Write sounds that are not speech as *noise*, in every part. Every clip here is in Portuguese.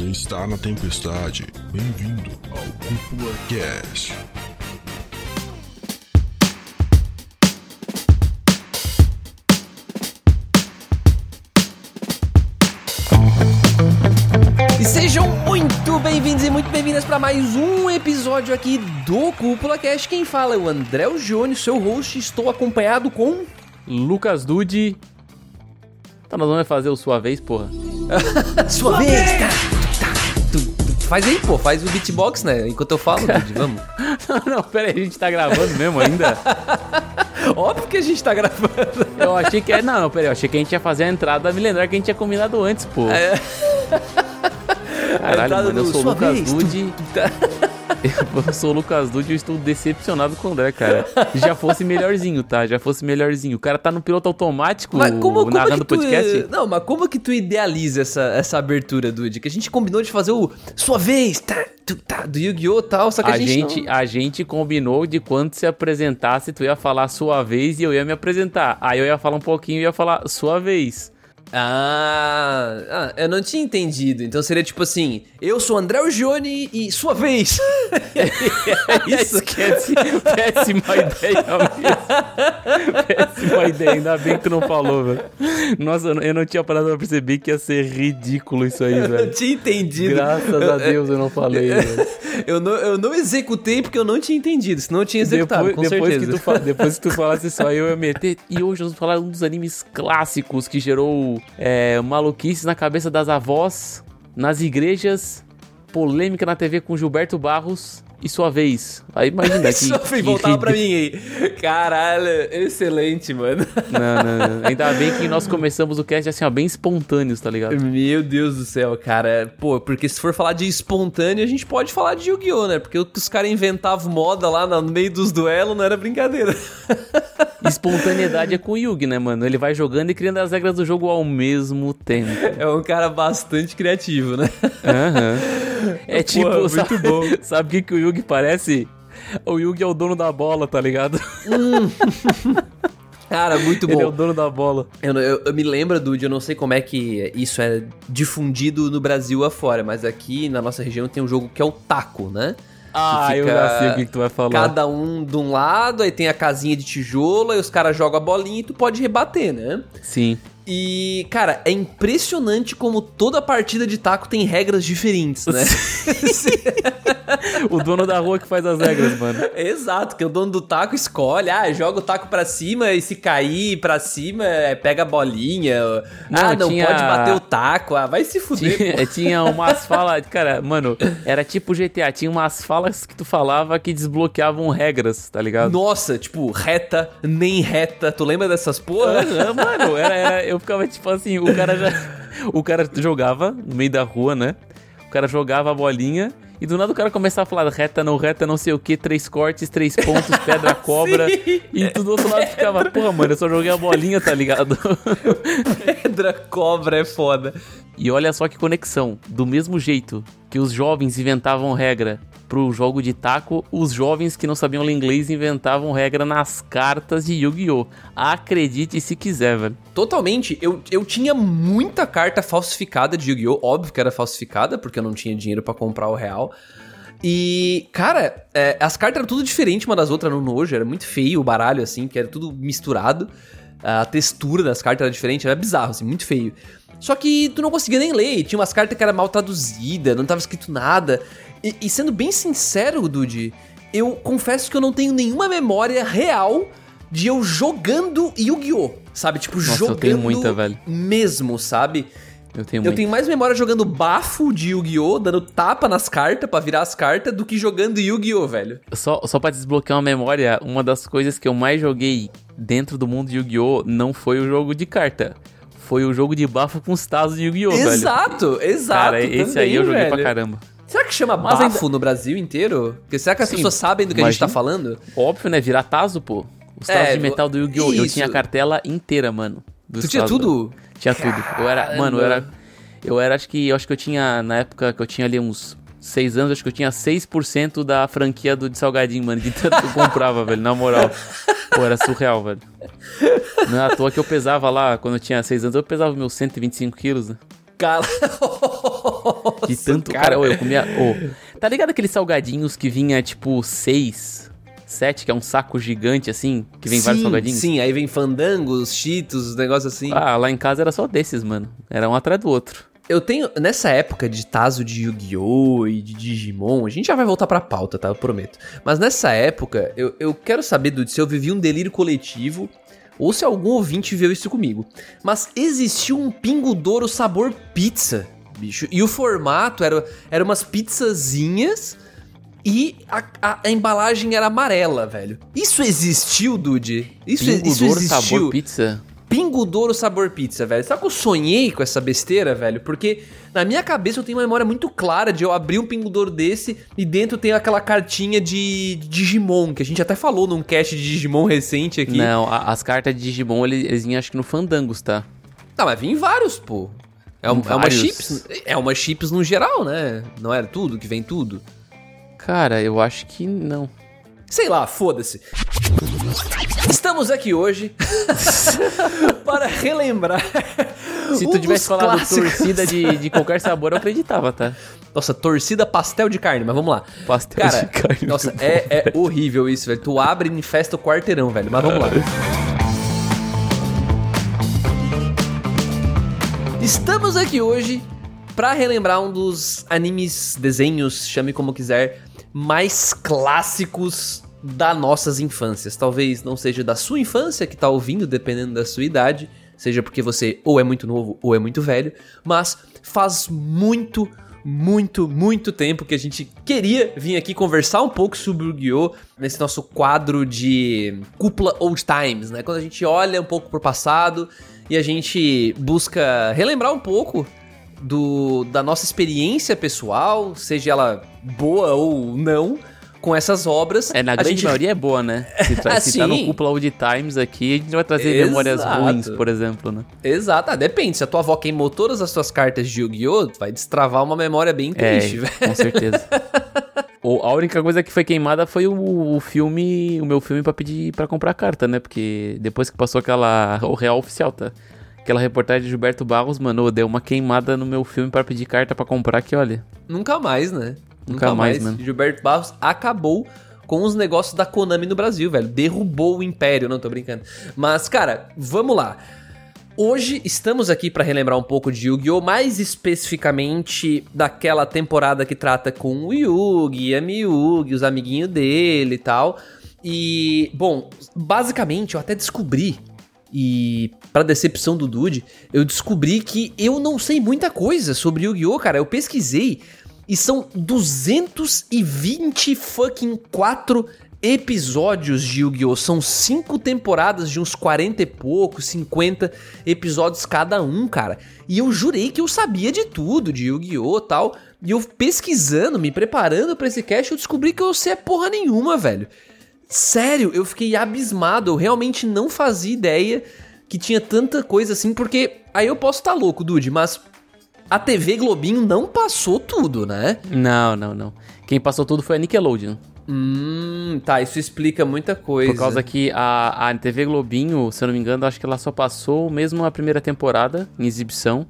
Você está na tempestade. Bem-vindo ao Cúpula Cast. E sejam muito bem-vindos e muito bem-vindas para mais um episódio aqui do Cúpula Cast. Quem fala é o André Júnior, seu host. Estou acompanhado com Lucas Dude. Então nós vamos fazer o sua vez, porra. *laughs* sua vez. Tá, tá, tu, tu faz aí, pô, faz o beatbox, né? Enquanto eu falo, *laughs* Dude, vamos. não, pera aí, a gente tá gravando mesmo ainda. *laughs* Óbvio que a gente tá gravando. Eu achei que. Não, não, pera aí, eu achei que a gente ia fazer a entrada, me lembrar que a gente tinha combinado antes, pô. É. Caralho, mano, eu sou o Lucas vez, Dude. Tu... *laughs* eu sou o Lucas Dude e eu estou decepcionado com o André, cara. Já fosse melhorzinho, tá? Já fosse melhorzinho. O cara tá no piloto automático mas como, como narrando o podcast. Não, mas como que tu idealiza essa, essa abertura, Dude? Que a gente combinou de fazer o sua vez, tá? tá do Yu-Gi-Oh! tal, só que a, a gente. gente a gente combinou de quando se apresentasse, tu ia falar sua vez e eu ia me apresentar. Aí eu ia falar um pouquinho e ia falar sua vez. Ah, ah, eu não tinha entendido. Então seria tipo assim: eu sou André Gione e sua vez. *laughs* é isso. Esquece. Péssima ideia mesmo. Péssima ideia. Ainda bem que tu não falou, velho. Nossa, eu não tinha parado pra perceber que ia ser ridículo isso aí, velho. Eu não tinha entendido. Graças a Deus eu não falei, velho. Eu não, eu não executei porque eu não tinha entendido, senão eu tinha executado, depois, com depois certeza. Que tu, depois que tu falasse isso aí, eu ia meter. E hoje nós vamos falar um dos animes clássicos que gerou é, maluquices na cabeça das avós, nas igrejas, polêmica na TV com Gilberto Barros e sua vez. Aí imagina *laughs* que. sua vez, voltava pra mim aí. Caralho, excelente, mano. Não, não, não. Ainda bem que nós começamos o cast assim, ó, bem espontâneos, tá ligado? Meu Deus do céu, cara. Pô, porque se for falar de espontâneo, a gente pode falar de Yu-Gi-Oh, né? Porque os caras inventavam moda lá no meio dos duelos não era brincadeira. *laughs* Espontaneidade é com o Yugi, né, mano? Ele vai jogando e criando as regras do jogo ao mesmo tempo. É um cara bastante criativo, né? Aham. Uhum. É tipo, Pô, sabe, muito bom. *laughs* Sabe o que, que o Yugi parece? O Yugi é o dono da bola, tá ligado? Hum. *laughs* Cara, muito bom. Ele é o dono da bola. Eu, eu, eu, me lembro, Dude, eu não sei como é que isso é difundido no Brasil afora, mas aqui na nossa região tem um jogo que é o taco, né? Ah, eu já sei o que, que, tu vai falar. Cada um de um lado, aí tem a casinha de tijolo, aí os caras jogam a bolinha e tu pode rebater, né? Sim. E, cara, é impressionante como toda partida de taco tem regras diferentes, né? *laughs* o dono da rua que faz as regras, mano. Exato, que o dono do taco escolhe, ah, joga o taco pra cima e se cair pra cima, é, pega a bolinha. Não, ah, não tinha... pode bater o taco, ah, vai se fuder. Tinha, tinha umas falas, cara, mano, era tipo GTA, tinha umas falas que tu falava que desbloqueavam regras, tá ligado? Nossa, tipo, reta, nem reta, tu lembra dessas porra? Ah, mano, era, era, eu ficava tipo assim, o cara já. *laughs* O cara jogava no meio da rua, né? O cara jogava a bolinha. E do nada o cara começava a falar reta, não reta, não sei o que, três cortes, três pontos, pedra, *laughs* cobra. e tu do outro lado ficava, porra, mano, eu só joguei a bolinha, tá ligado? *laughs* pedra, cobra é foda. E olha só que conexão. Do mesmo jeito que os jovens inventavam regra pro jogo de taco, os jovens que não sabiam ler inglês inventavam regra nas cartas de Yu-Gi-Oh! Acredite se quiser, velho. Totalmente. Eu, eu tinha muita carta falsificada de Yu-Gi-Oh! Óbvio que era falsificada, porque eu não tinha dinheiro para comprar o real. E, cara, é, as cartas eram tudo diferente uma das outras no nojo, era muito feio o baralho, assim, que era tudo misturado. A textura das cartas era diferente, era bizarro, assim, muito feio. Só que tu não conseguia nem ler, tinha umas cartas que era mal traduzidas, não tava escrito nada. E, e sendo bem sincero, Dude, eu confesso que eu não tenho nenhuma memória real de eu jogando Yu-Gi-Oh! Sabe? Tipo, Nossa, jogando eu tenho muita, velho. mesmo, sabe? Eu tenho, eu tenho mais memória jogando bafo de Yu-Gi-Oh! dando tapa nas cartas para virar as cartas do que jogando Yu-Gi-Oh! velho. Só, só pra desbloquear uma memória, uma das coisas que eu mais joguei dentro do mundo de Yu-Gi-Oh! não foi o jogo de carta foi o jogo de bafo com os tazos de Yu-Gi-Oh! Exato, velho. exato. Cara, esse também, aí eu joguei velho. pra caramba. Será que chama bafo ainda... no Brasil inteiro? Porque será que as Sim, pessoas sabem do que imagina. a gente tá falando? Óbvio, né? Virar tazo, pô. Os tazos é, de metal do Yu-Gi-Oh! Eu tinha a cartela inteira, mano. Tu tinha tudo? Tinha tudo. Eu era, mano, eu era. Eu era, acho que. Eu acho que eu tinha. Na época que eu tinha ali uns seis anos, acho que eu tinha 6% da franquia do de Salgadinho, mano. De tanto que eu comprava, *laughs* velho, na moral. Pô, era surreal, velho. Não é à toa que eu pesava lá, quando eu tinha seis anos, eu pesava meus 125 quilos, né? Cara. *laughs* De tanto. Cara, ô, eu comia. ô, tá ligado aqueles salgadinhos que vinha tipo seis, sete, que é um saco gigante assim, que vem vários Sim, salgadinhos? Sim, aí vem fandangos, cheetos, negócios assim. Ah, lá em casa era só desses, mano. Era um atrás do outro. Eu tenho, nessa época de Tazo de Yu-Gi-Oh! e de Digimon, a gente já vai voltar pra pauta, tá? Eu prometo. Mas nessa época, eu, eu quero saber, Dude, se eu vivi um delírio coletivo ou se algum ouvinte viveu isso comigo. Mas existiu um Pingo Douro sabor pizza, bicho. E o formato era, era umas pizzazinhas e a, a- a embalagem era amarela, velho. Isso existiu, Dude? Isso, Pingo isso Douro existiu? sabor pizza. Pingo Douro sabor pizza, velho. Sabe que eu sonhei com essa besteira, velho? Porque na minha cabeça eu tenho uma memória muito clara de eu abrir um Pingo Douro desse e dentro tem aquela cartinha de de Digimon, que a gente até falou num cast de Digimon recente aqui. Não, a- as cartas de Digimon, eles, eles vinham acho que no Fandangos, tá? Não, mas vem vários, pô. É, um- é uma chips. É uma chips no geral, né? Não era tudo que vem tudo. Cara, eu acho que não. Sei lá, foda-se. Estamos aqui hoje *laughs* para relembrar. Se um tu tivesse falado clássicos. torcida de, de qualquer sabor, eu acreditava, tá? Nossa, torcida pastel de carne, mas vamos lá. Pastel Cara, de carne. nossa, é, é horrível isso, velho. Tu abre e infesta o quarteirão, velho. Mas vamos lá. Estamos aqui hoje pra relembrar um dos animes, desenhos, chame como quiser, mais clássicos das nossas infâncias. Talvez não seja da sua infância que tá ouvindo, dependendo da sua idade, seja porque você ou é muito novo ou é muito velho, mas faz muito, muito, muito tempo que a gente queria vir aqui conversar um pouco sobre o Yu-Gi-Oh! nesse nosso quadro de Cúpula Old Times, né? Quando a gente olha um pouco pro passado e a gente busca relembrar um pouco do, da nossa experiência pessoal, seja ela boa ou não, com essas obras. É, na A grande gente- maioria é boa, né? *laughs* Se, tra- Ah, se tá no. Cúpula Old Times aqui, a gente vai trazer memórias Exato. ruins, por exemplo, né? Exato, ah, depende. Se a tua avó queimou todas as suas cartas de Yu-Gi-Oh!, vai destravar uma memória bem triste, velho. É, com certeza. *laughs* O- a única coisa que foi queimada foi o, o filme, o meu filme pra pedir pra comprar carta, né? Porque depois que passou aquela o real oficial, tá? Aquela reportagem de Gilberto Barros, mano, deu uma queimada no meu filme pra pedir carta pra comprar que, olha. Nunca mais, né? Nunca mais, mano. Gilberto Barros acabou com os negócios da Konami no Brasil, velho. Derrubou o império, não tô brincando. Mas, cara, vamos lá. Hoje estamos aqui pra relembrar um pouco de Yu-Gi-Oh! Mais especificamente daquela temporada que trata com o Yugi, a Miyugi, os amiguinhos dele e tal. E, bom, basicamente eu até descobri, e pra decepção do Dude, eu descobri que eu não sei muita coisa sobre Yu-Gi-Oh! Cara, eu pesquisei e são 220 fucking 4 episódios de Yu-Gi-Oh! São cinco temporadas de uns 40 e pouco, 50 episódios cada um, cara. E eu jurei que eu sabia de tudo de Yu-Gi-Oh! tal. E eu pesquisando, me preparando pra esse cast, eu descobri que eu sei porra nenhuma, velho. Sério, eu fiquei abismado. Eu realmente não fazia ideia que tinha tanta coisa assim, porque aí eu posso estar louco, Dude, mas a TV Globinho não passou tudo, né? Não, não, não. Quem passou tudo foi a Nickelodeon. Hum, tá, isso explica muita coisa. Por causa que a, a TV Globinho, se eu não me engano, acho que ela só passou mesmo a primeira temporada em exibição.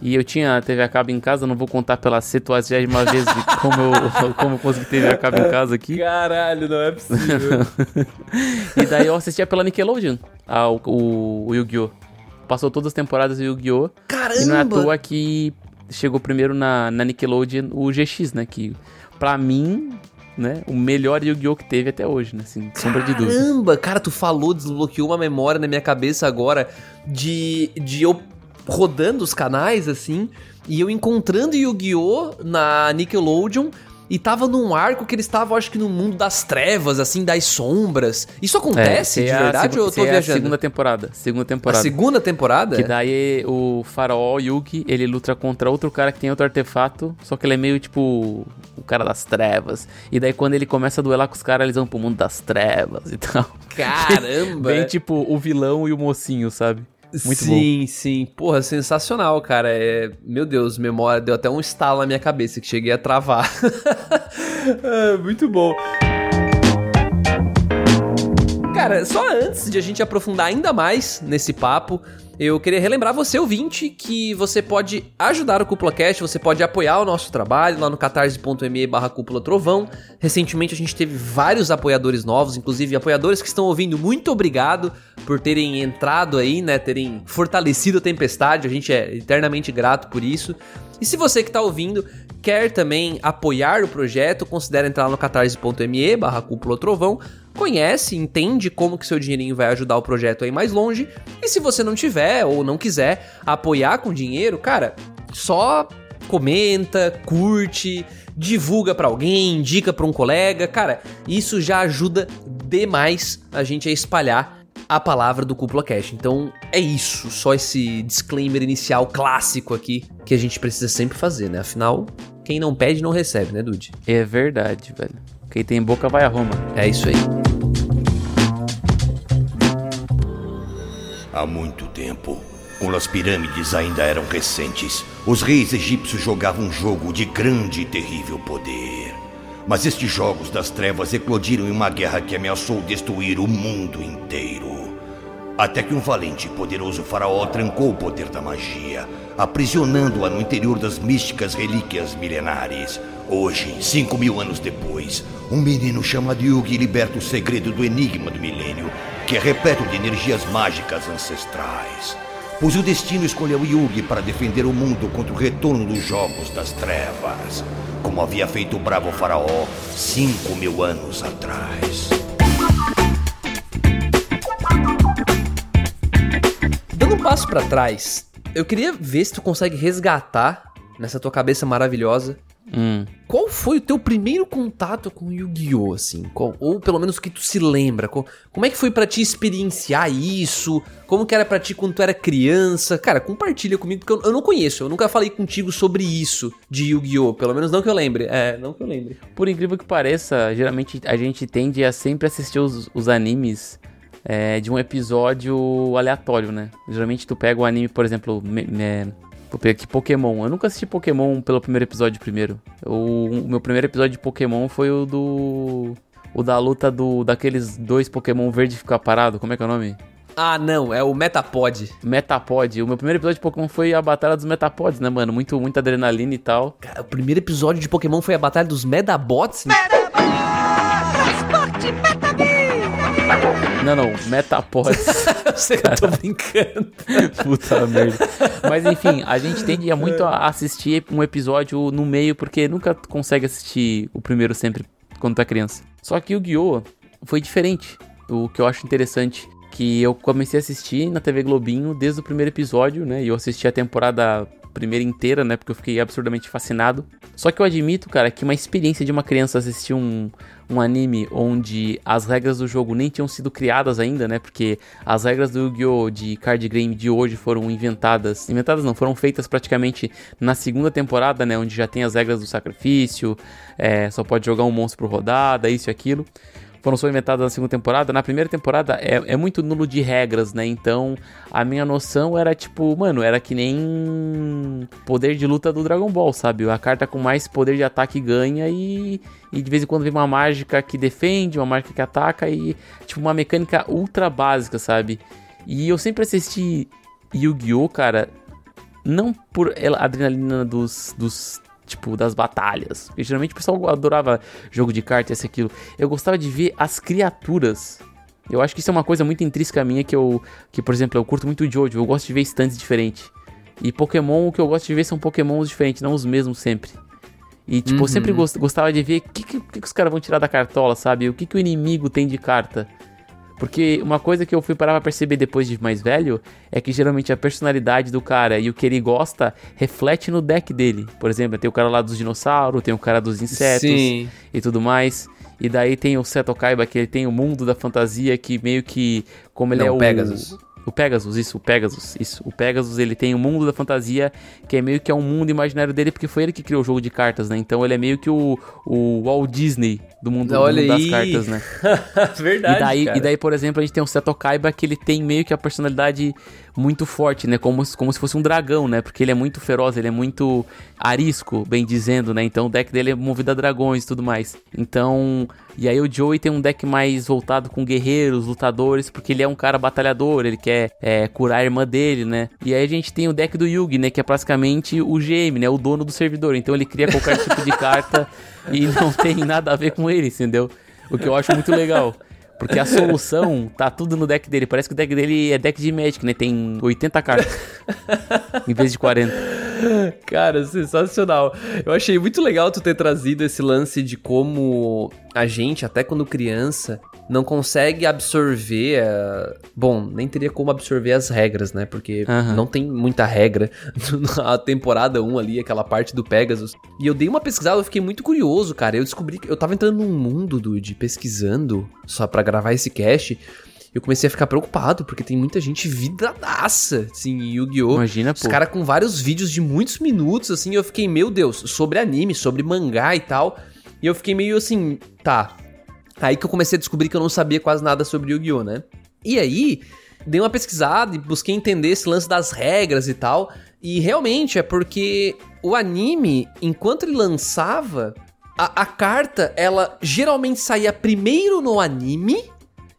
E eu tinha a TV a cabo em casa, não vou contar pela 70 vez de como eu, *laughs* como eu consegui TV a cabo em casa aqui. Caralho, não é possível. *laughs* E daí eu assistia pela Nickelodeon, a, o, o Yu-Gi-Oh! Passou todas as temporadas do Yu-Gi-Oh! E não é à Caramba! toa que chegou primeiro na, na Nickelodeon o GX, né? Que pra mim, né, o melhor Yu-Gi-Oh! que teve até hoje, né? Sem sombra de dúvida. Caramba, cara, tu falou, desbloqueou uma memória na minha cabeça agora de, de eu rodando os canais assim e eu encontrando Yu-Gi-Oh! na Nickelodeon e tava num arco que eles estavam, acho que no mundo das trevas, assim, das sombras. Isso acontece essa de é a verdade ou eu tô é a viajando? segunda temporada. Segunda A temporada. segunda temporada? Que daí o faraó Yugi, ele luta contra outro cara que tem outro artefato, só que ele é meio tipo o cara das trevas. E daí quando ele começa a duelar com os caras, eles vão pro mundo das trevas e tal. *laughs* Caramba! Bem tipo o vilão e o mocinho, sabe? Muito bom. sim, sim. Porra, sensacional, cara. É... Meu Deus, memória deu até um estalo na minha cabeça que cheguei a travar. *laughs* É, muito bom. Cara, só antes de a gente aprofundar ainda mais nesse papo, eu queria relembrar você, ouvinte, que você pode ajudar o Cúpula Cast, você pode apoiar o nosso trabalho lá no catarse.me barra Cúpula Trovão. Recentemente a gente teve vários apoiadores novos, inclusive apoiadores que estão ouvindo. Muito obrigado por terem entrado aí, né, terem fortalecido a Tempestade. A gente é eternamente grato por isso. E se você que está ouvindo quer também apoiar o projeto, considere entrar no catarse.me barra Cúpula Trovão conhece, entende como que seu dinheirinho vai ajudar o projeto aí mais longe. E se você não tiver ou não quiser apoiar com dinheiro, cara, só comenta, curte, divulga para alguém, indica para um colega, cara, isso já ajuda demais a gente a espalhar a palavra do Cúpula Cash. Então é isso, só esse disclaimer inicial clássico aqui que a gente precisa sempre fazer, né? Afinal, quem não pede não recebe, né, Dude? É verdade, velho. Quem tem boca vai a Roma. É isso aí. Há muito tempo, quando as pirâmides ainda eram recentes, os reis egípcios jogavam um jogo de grande e terrível poder. Mas estes jogos das trevas eclodiram em uma guerra que ameaçou destruir o mundo inteiro. Até que um valente e poderoso faraó trancou o poder da magia, aprisionando-a no interior das místicas relíquias milenares. Hoje, cinco mil anos depois, um menino chamado Yugi liberta o segredo do enigma do milênio, que é repleto de energias mágicas ancestrais. Pois o destino escolheu Yugi para defender o mundo contra o retorno dos Jogos das Trevas, como havia feito o bravo faraó cinco mil anos atrás. Dando um passo para trás, eu queria ver se tu consegue resgatar nessa tua cabeça maravilhosa Hum. Qual foi o teu primeiro contato com Yu-Gi-Oh, assim? Qual, ou pelo menos o que tu se lembra? Qual, como é que foi para ti experienciar isso? Como que era pra ti quando tu era criança? Cara, compartilha comigo, porque eu, eu não conheço. Eu nunca falei contigo sobre isso de Yu-Gi-Oh! Pelo menos não que eu lembre. É, não que eu lembre. Por incrível que pareça, geralmente a gente tende a sempre assistir os, os animes é, de um episódio aleatório, né? Geralmente tu pega o anime, por exemplo, me, me, Vou pegar aqui Pokémon. Eu nunca assisti Pokémon pelo primeiro episódio primeiro. O, o, meu primeiro episódio de Pokémon foi o do. O da luta do daqueles dois Pokémon verde ficar parado. Como é que é o nome? Ah, não, é o Metapod. Metapod. O meu primeiro episódio de Pokémon foi a Batalha dos Metapods, né, mano? Muito, muita adrenalina e tal. Cara, o primeiro episódio de Pokémon foi a Batalha dos Medabots? Metabots! Transporte Não, não, Metapods. *laughs* Sei que eu tô brincando. *laughs* Puta merda. Mas enfim, a gente tende muito a assistir um episódio no meio, porque nunca consegue assistir o primeiro sempre quando tá criança. Só que o Guiô foi diferente. O que eu acho interessante que eu comecei a assistir na TV Globinho desde o primeiro episódio, né? E eu assisti a temporada primeira inteira, né? Porque eu fiquei absurdamente fascinado. Só que eu admito, cara, que uma experiência de uma criança assistir um, um anime onde as regras do jogo nem tinham sido criadas ainda, né? Porque as regras do Yu-Gi-Oh! de card game de hoje foram inventadas. Inventadas não, foram feitas praticamente na segunda temporada, né? Onde já tem as regras do sacrifício, é, só pode jogar um monstro por rodada, isso e aquilo foram só inventadas na segunda temporada. Na primeira temporada é, é muito nulo de regras, né? Então a minha noção era tipo, mano, era que nem poder de luta do Dragon Ball, sabe? A carta com mais poder de ataque ganha e, e de vez em quando vem uma mágica que defende, uma mágica que ataca e tipo uma mecânica ultra básica, sabe? E eu sempre assisti Yu-Gi-Oh, cara, não por adrenalina dos, dos tipo, das batalhas. Porque geralmente o pessoal adorava jogo de carta, esse aquilo. Eu gostava de ver as criaturas. Eu acho que isso é uma coisa muito intrínseca minha que eu, que por exemplo, eu curto muito Jojo, eu gosto de ver stands diferentes. E Pokémon, o que eu gosto de ver são Pokémons diferentes, não os mesmos sempre. E, tipo, uhum. eu sempre gostava de ver o que, que, que, os caras vão tirar da cartola, sabe? O que, que o inimigo tem de carta. Porque uma coisa que eu fui parar pra perceber depois de mais velho é que geralmente a personalidade do cara e o que ele gosta reflete no deck dele. Por exemplo, tem o cara lá dos dinossauros, tem o cara dos insetos Sim. e tudo mais. E daí tem o Seto Kaiba, que ele tem o mundo da fantasia que meio que. Como ele Não, é o. Pegasus. O Pegasus, isso, o Pegasus, isso. O Pegasus, ele tem o mundo da fantasia, que é meio que é um mundo imaginário dele, porque foi ele que criou o jogo de cartas, né? Então ele é meio que o, o Walt Disney do mundo, do mundo das cartas, né? *laughs* Verdade, e, daí, cara. e daí, por exemplo, a gente tem o Seto Kaiba, que ele tem meio que a personalidade muito forte, né? Como, como se fosse um dragão, né? Porque ele é muito feroz, ele é muito arisco, bem dizendo, né? Então o deck dele é movido a dragões e tudo mais. Então. E aí o Joey tem um deck mais voltado com guerreiros, lutadores, porque ele é um cara batalhador, ele quer é, curar a irmã dele, né? E aí a gente tem o deck do Yugi, né? Que é praticamente o GM, né? O dono do servidor. Então ele cria qualquer *laughs* tipo de carta e não tem nada a ver com ele, entendeu? O que eu acho muito legal. Porque a solução tá tudo no deck dele. Parece que o deck dele é deck de Magic, né? Tem 80 cartas. em vez de 40. Cara, sensacional. Eu achei muito legal tu ter trazido esse lance de como a gente, até quando criança, não consegue absorver. a- Bom, nem teria como absorver as regras, né? Porque não tem muita regra. *laughs* A temporada 1 ali, aquela parte do Pegasus. E eu dei uma pesquisada, eu fiquei muito curioso, cara. Eu descobri que eu tava entrando num mundo, Dude, pesquisando, só pra gravar esse cast. Eu comecei a ficar preocupado, porque tem muita gente vidradaça, assim, em Yu-Gi-Oh! Imagina, Os pô. caras com vários vídeos de muitos minutos, assim, eu fiquei, meu Deus, sobre anime, sobre mangá e tal. E eu fiquei meio assim, tá. Aí que eu comecei a descobrir que eu não sabia quase nada sobre Yu-Gi-Oh, né? E aí, dei uma pesquisada e busquei entender esse lance das regras e tal. E realmente é porque o anime, enquanto ele lançava, a, a carta, ela geralmente saía primeiro no anime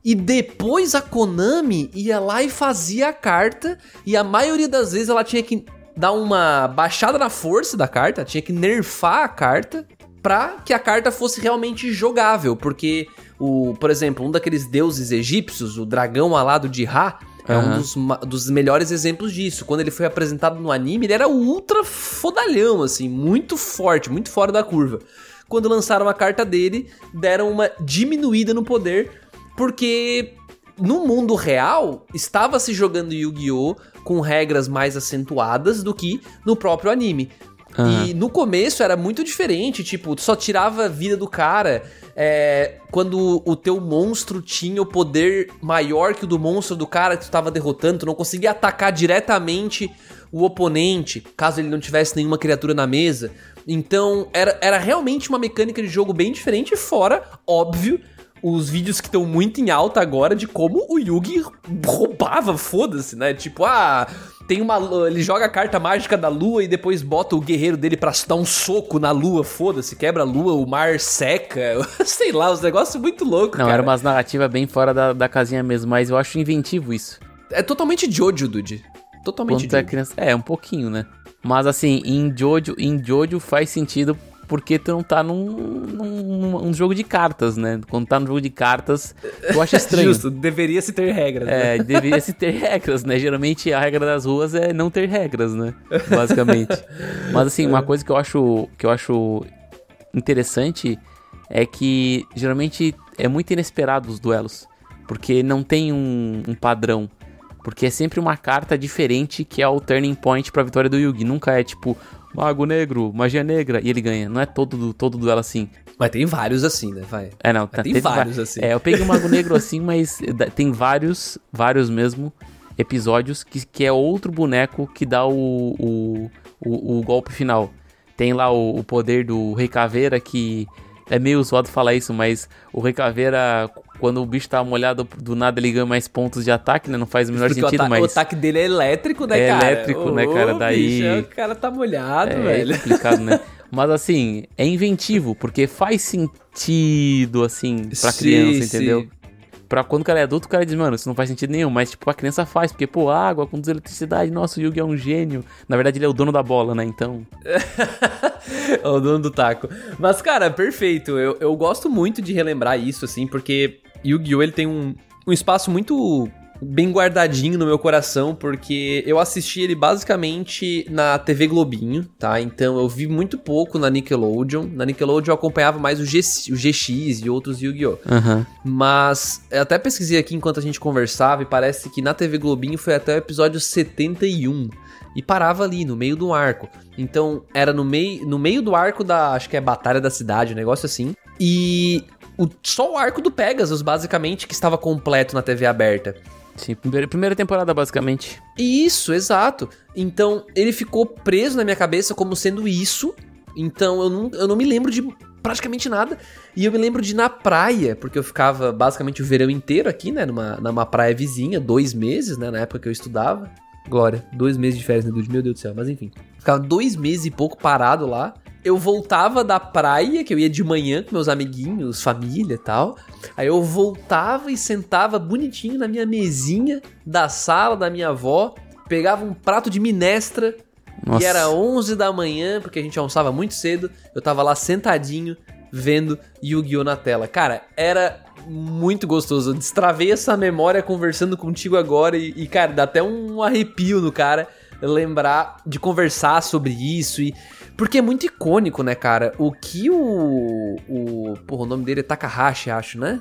e depois a Konami ia lá e fazia a carta. E a maioria das vezes ela tinha que dar uma baixada na força da carta, tinha que nerfar a carta pra que a carta fosse realmente jogável. Porque, o, por exemplo, um daqueles deuses egípcios, o dragão alado de Ra, é um dos, dos melhores exemplos disso. Quando ele foi apresentado no anime, ele era ultra fodalhão, assim, muito forte, muito fora da curva. Quando lançaram a carta dele, deram uma diminuída no poder, porque no mundo real estava se jogando Yu-Gi-Oh! com regras mais acentuadas do que no próprio anime. Aham. E no começo era muito diferente, tipo, tu só tirava a vida do cara é, quando o teu monstro tinha o poder maior que o do monstro do cara que tu tava derrotando, tu não conseguia atacar diretamente o oponente, caso ele não tivesse nenhuma criatura na mesa. Então era, era realmente uma mecânica de jogo bem diferente, fora, óbvio, os vídeos que estão muito em alta agora de como o Yugi roubava, foda-se, né? Tipo, ah, tem uma. Ele joga a carta mágica da lua e depois bota o guerreiro dele pra dar um soco na lua, foda-se, quebra a lua, o mar seca. *laughs* Sei lá, os negócios muito loucos, Não, cara. era umas narrativas bem fora da, da casinha mesmo, mas eu acho inventivo isso. É totalmente Jojo, Dude. Totalmente Quando é Jojo. criança. É, um pouquinho, né? Mas assim, em Jojo, em Jojo faz sentido porque tu não tá num, num, num jogo de cartas, né? Quando tá num jogo de cartas, tu acha *laughs* estranho. Justo, deveria se ter regras, né? É, deveria se ter regras, né? Geralmente a regra das ruas é não ter regras, né? Basicamente. Mas assim, uma coisa que eu acho que eu acho interessante é que geralmente é muito inesperado os duelos, porque não tem um, um padrão. Porque é sempre uma carta diferente que é o turning point pra vitória do Yugi. Nunca é tipo Mago Negro, Magia Negra e ele ganha. Não é todo, todo duelo assim. Mas tem vários assim, né? Vai. É, não, tem teve vários va- assim. É, eu peguei o Mago Negro assim, mas tem vários, vários mesmo episódios que, que é outro boneco que dá o, o, o, o golpe final. Tem lá o, o poder do Rei Caveira que é meio zoado falar isso, mas o Rei Caveira, quando o bicho tá molhado, do nada ele ganha mais pontos de ataque, né? Não faz o menor Porque sentido, o, mas... o ataque dele é elétrico, né, É cara? elétrico, né, cara? Daí- bicho, o cara tá molhado, É velho. complicado, né? *laughs* Mas assim, é inventivo, porque faz sentido, assim, pra Sim, criança, sim. entendeu? Pra quando o cara é adulto, o cara diz, mano, isso não faz sentido nenhum. Mas, tipo, a criança faz, porque, pô, água conduz eletricidade, nossa, o Yugi é um gênio. Na verdade, ele é o dono da bola, né? Então. *laughs* É o dono do taco. Mas, cara, perfeito. Eu, eu gosto muito de relembrar isso, assim, porque Yu-Gi-Oh! ele tem um, um espaço muito bem guardadinho no meu coração, porque eu assisti ele basicamente na TV Globinho, tá? Então eu vi muito pouco na Nickelodeon. Na Nickelodeon eu acompanhava mais o, G, o GX e outros Yu-Gi-Oh! Aham. Mas eu até pesquisei aqui enquanto a gente conversava e parece que na TV Globinho foi até o episódio 71 e parava ali no meio do arco. Então era no meio no meio do arco da, acho que é Batalha da Cidade, um negócio assim. E o, só o arco do Pegasus, basicamente, que estava completo na TV aberta. Sim, primeira, primeira temporada, basicamente. Isso, exato. Então, ele ficou preso na minha cabeça como sendo isso. Então, eu não, eu não me lembro de praticamente nada. E eu me lembro de ir na praia, porque eu ficava basicamente o verão inteiro aqui, né? Numa, numa praia vizinha, dois meses, né? Na época que eu estudava. Glória, dois meses de férias, né, Dude? Meu Deus do céu, mas enfim. Ficava dois meses e pouco parado lá. Eu voltava da praia, que eu ia de manhã com meus amiguinhos, família e tal. Aí eu voltava e sentava bonitinho na minha mesinha da sala da minha avó, pegava um prato de minestra, Nossa. e era 11 da manhã, porque a gente almoçava muito cedo. Eu tava lá sentadinho, vendo Yu-Gi-Oh! na tela. Cara, era muito gostoso. Eu destravei essa memória conversando contigo agora e, e, cara, dá até um arrepio no cara lembrar de conversar sobre isso e porque é muito icônico, né, cara? O que o o, porra, o nome dele é Takahashi, acho, né?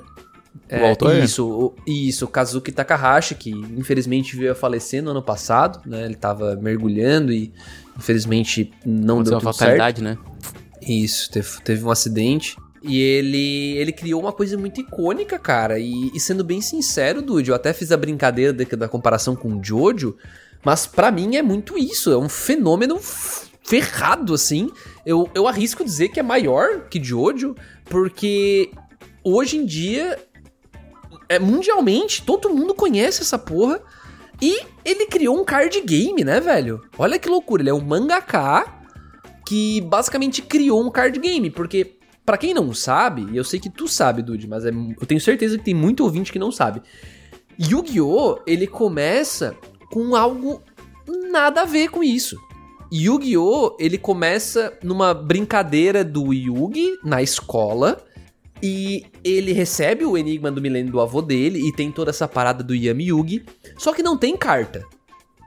O autor? Isso, o, isso, Kazuki Takahashi, que infelizmente veio a falecer no ano passado, né? Ele tava mergulhando e infelizmente não Aconteceu deu uma tudo certo. fatalidade, né? Isso, teve, teve um acidente. E ele, ele criou uma coisa muito icônica, cara. E, e sendo bem sincero, Dude, eu até fiz a brincadeira da, da comparação com o Jojo, mas pra mim é muito isso. É um fenômeno f- ferrado, assim. Eu, eu arrisco dizer que é maior que Jojo, porque hoje em dia, é, mundialmente, todo mundo conhece essa porra. E ele criou um card game, né, velho? Olha que loucura. Ele é um mangaka que basicamente criou um card game, porque pra quem não sabe, e eu sei que tu sabe, Dude, mas é- eu tenho certeza que tem muito ouvinte que não sabe. Yu-Gi-Oh! ele começa com algo nada a ver com isso. Yu-Gi-Oh! ele começa numa brincadeira do Yugi na escola e ele recebe o Enigma do Milênio do avô dele e tem toda essa parada do Yami Yugi, só que não tem carta.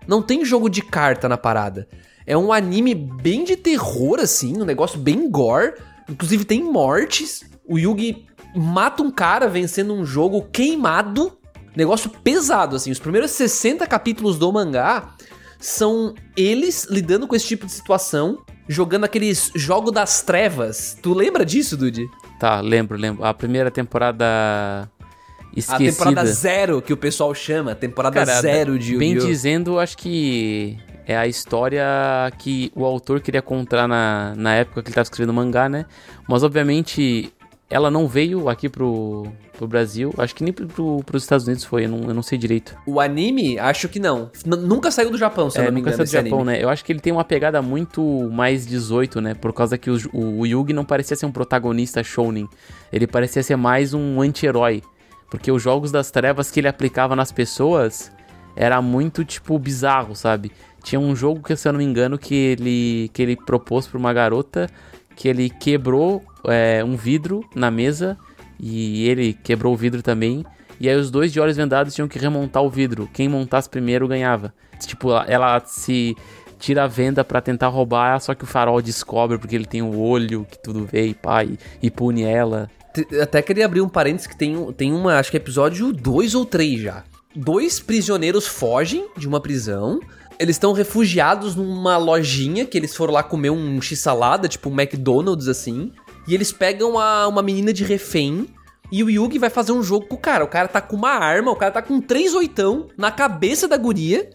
Não tem jogo de carta na parada. É um anime bem de terror, assim, um negócio bem gore. Inclusive tem mortes. O Yugi mata um cara vencendo um jogo queimado. Negócio pesado, assim. Os primeiros 60 capítulos do mangá são eles lidando com esse tipo de situação, jogando aqueles jogo das trevas. Tu lembra disso, Dude? Tá, lembro, lembro. A primeira temporada A esquecida. temporada zero, que o pessoal chama. Temporada Cara, zero de Bem Yu-Gi-Oh! dizendo, acho que é a história que o autor queria contar na, na época que ele estava escrevendo o mangá, né? Mas, obviamente, ela não veio aqui pro, pro Brasil. Acho que nem pro, pros Estados Unidos foi, eu não, eu não sei direito. O anime, acho que não. N- nunca saiu do Japão, se eu É, não me nunca engano, saiu do Japão, anime. né? Eu acho que ele tem uma pegada muito mais 18, né? Por causa que o, o, o Yugi não parecia ser um protagonista shounen. Ele parecia ser mais um anti-herói. Porque os jogos das trevas que ele aplicava nas pessoas era muito, tipo, bizarro, sabe? Tinha um jogo que, se eu não me engano, que ele, que ele propôs pra uma garota que ele quebrou é, um vidro na mesa e ele quebrou o vidro também. E aí os dois de olhos vendados tinham que remontar o vidro. Quem montasse primeiro ganhava. Tipo, ela- se tira a venda pra tentar roubar, só que o farol descobre porque ele tem o olho que tudo vê e pá, e, e pune ela. Até queria abrir um parênteses que tem, tem uma, acho que é episódio 2 ou 3 já. Dois prisioneiros fogem de uma prisão. Eles estão refugiados numa lojinha que eles foram lá comer um x-salada, tipo um McDonald's assim. E eles pegam a- uma menina de refém. E o Yugi vai fazer um jogo com o cara. O cara tá com uma arma, o cara tá com três oitão na cabeça da guria.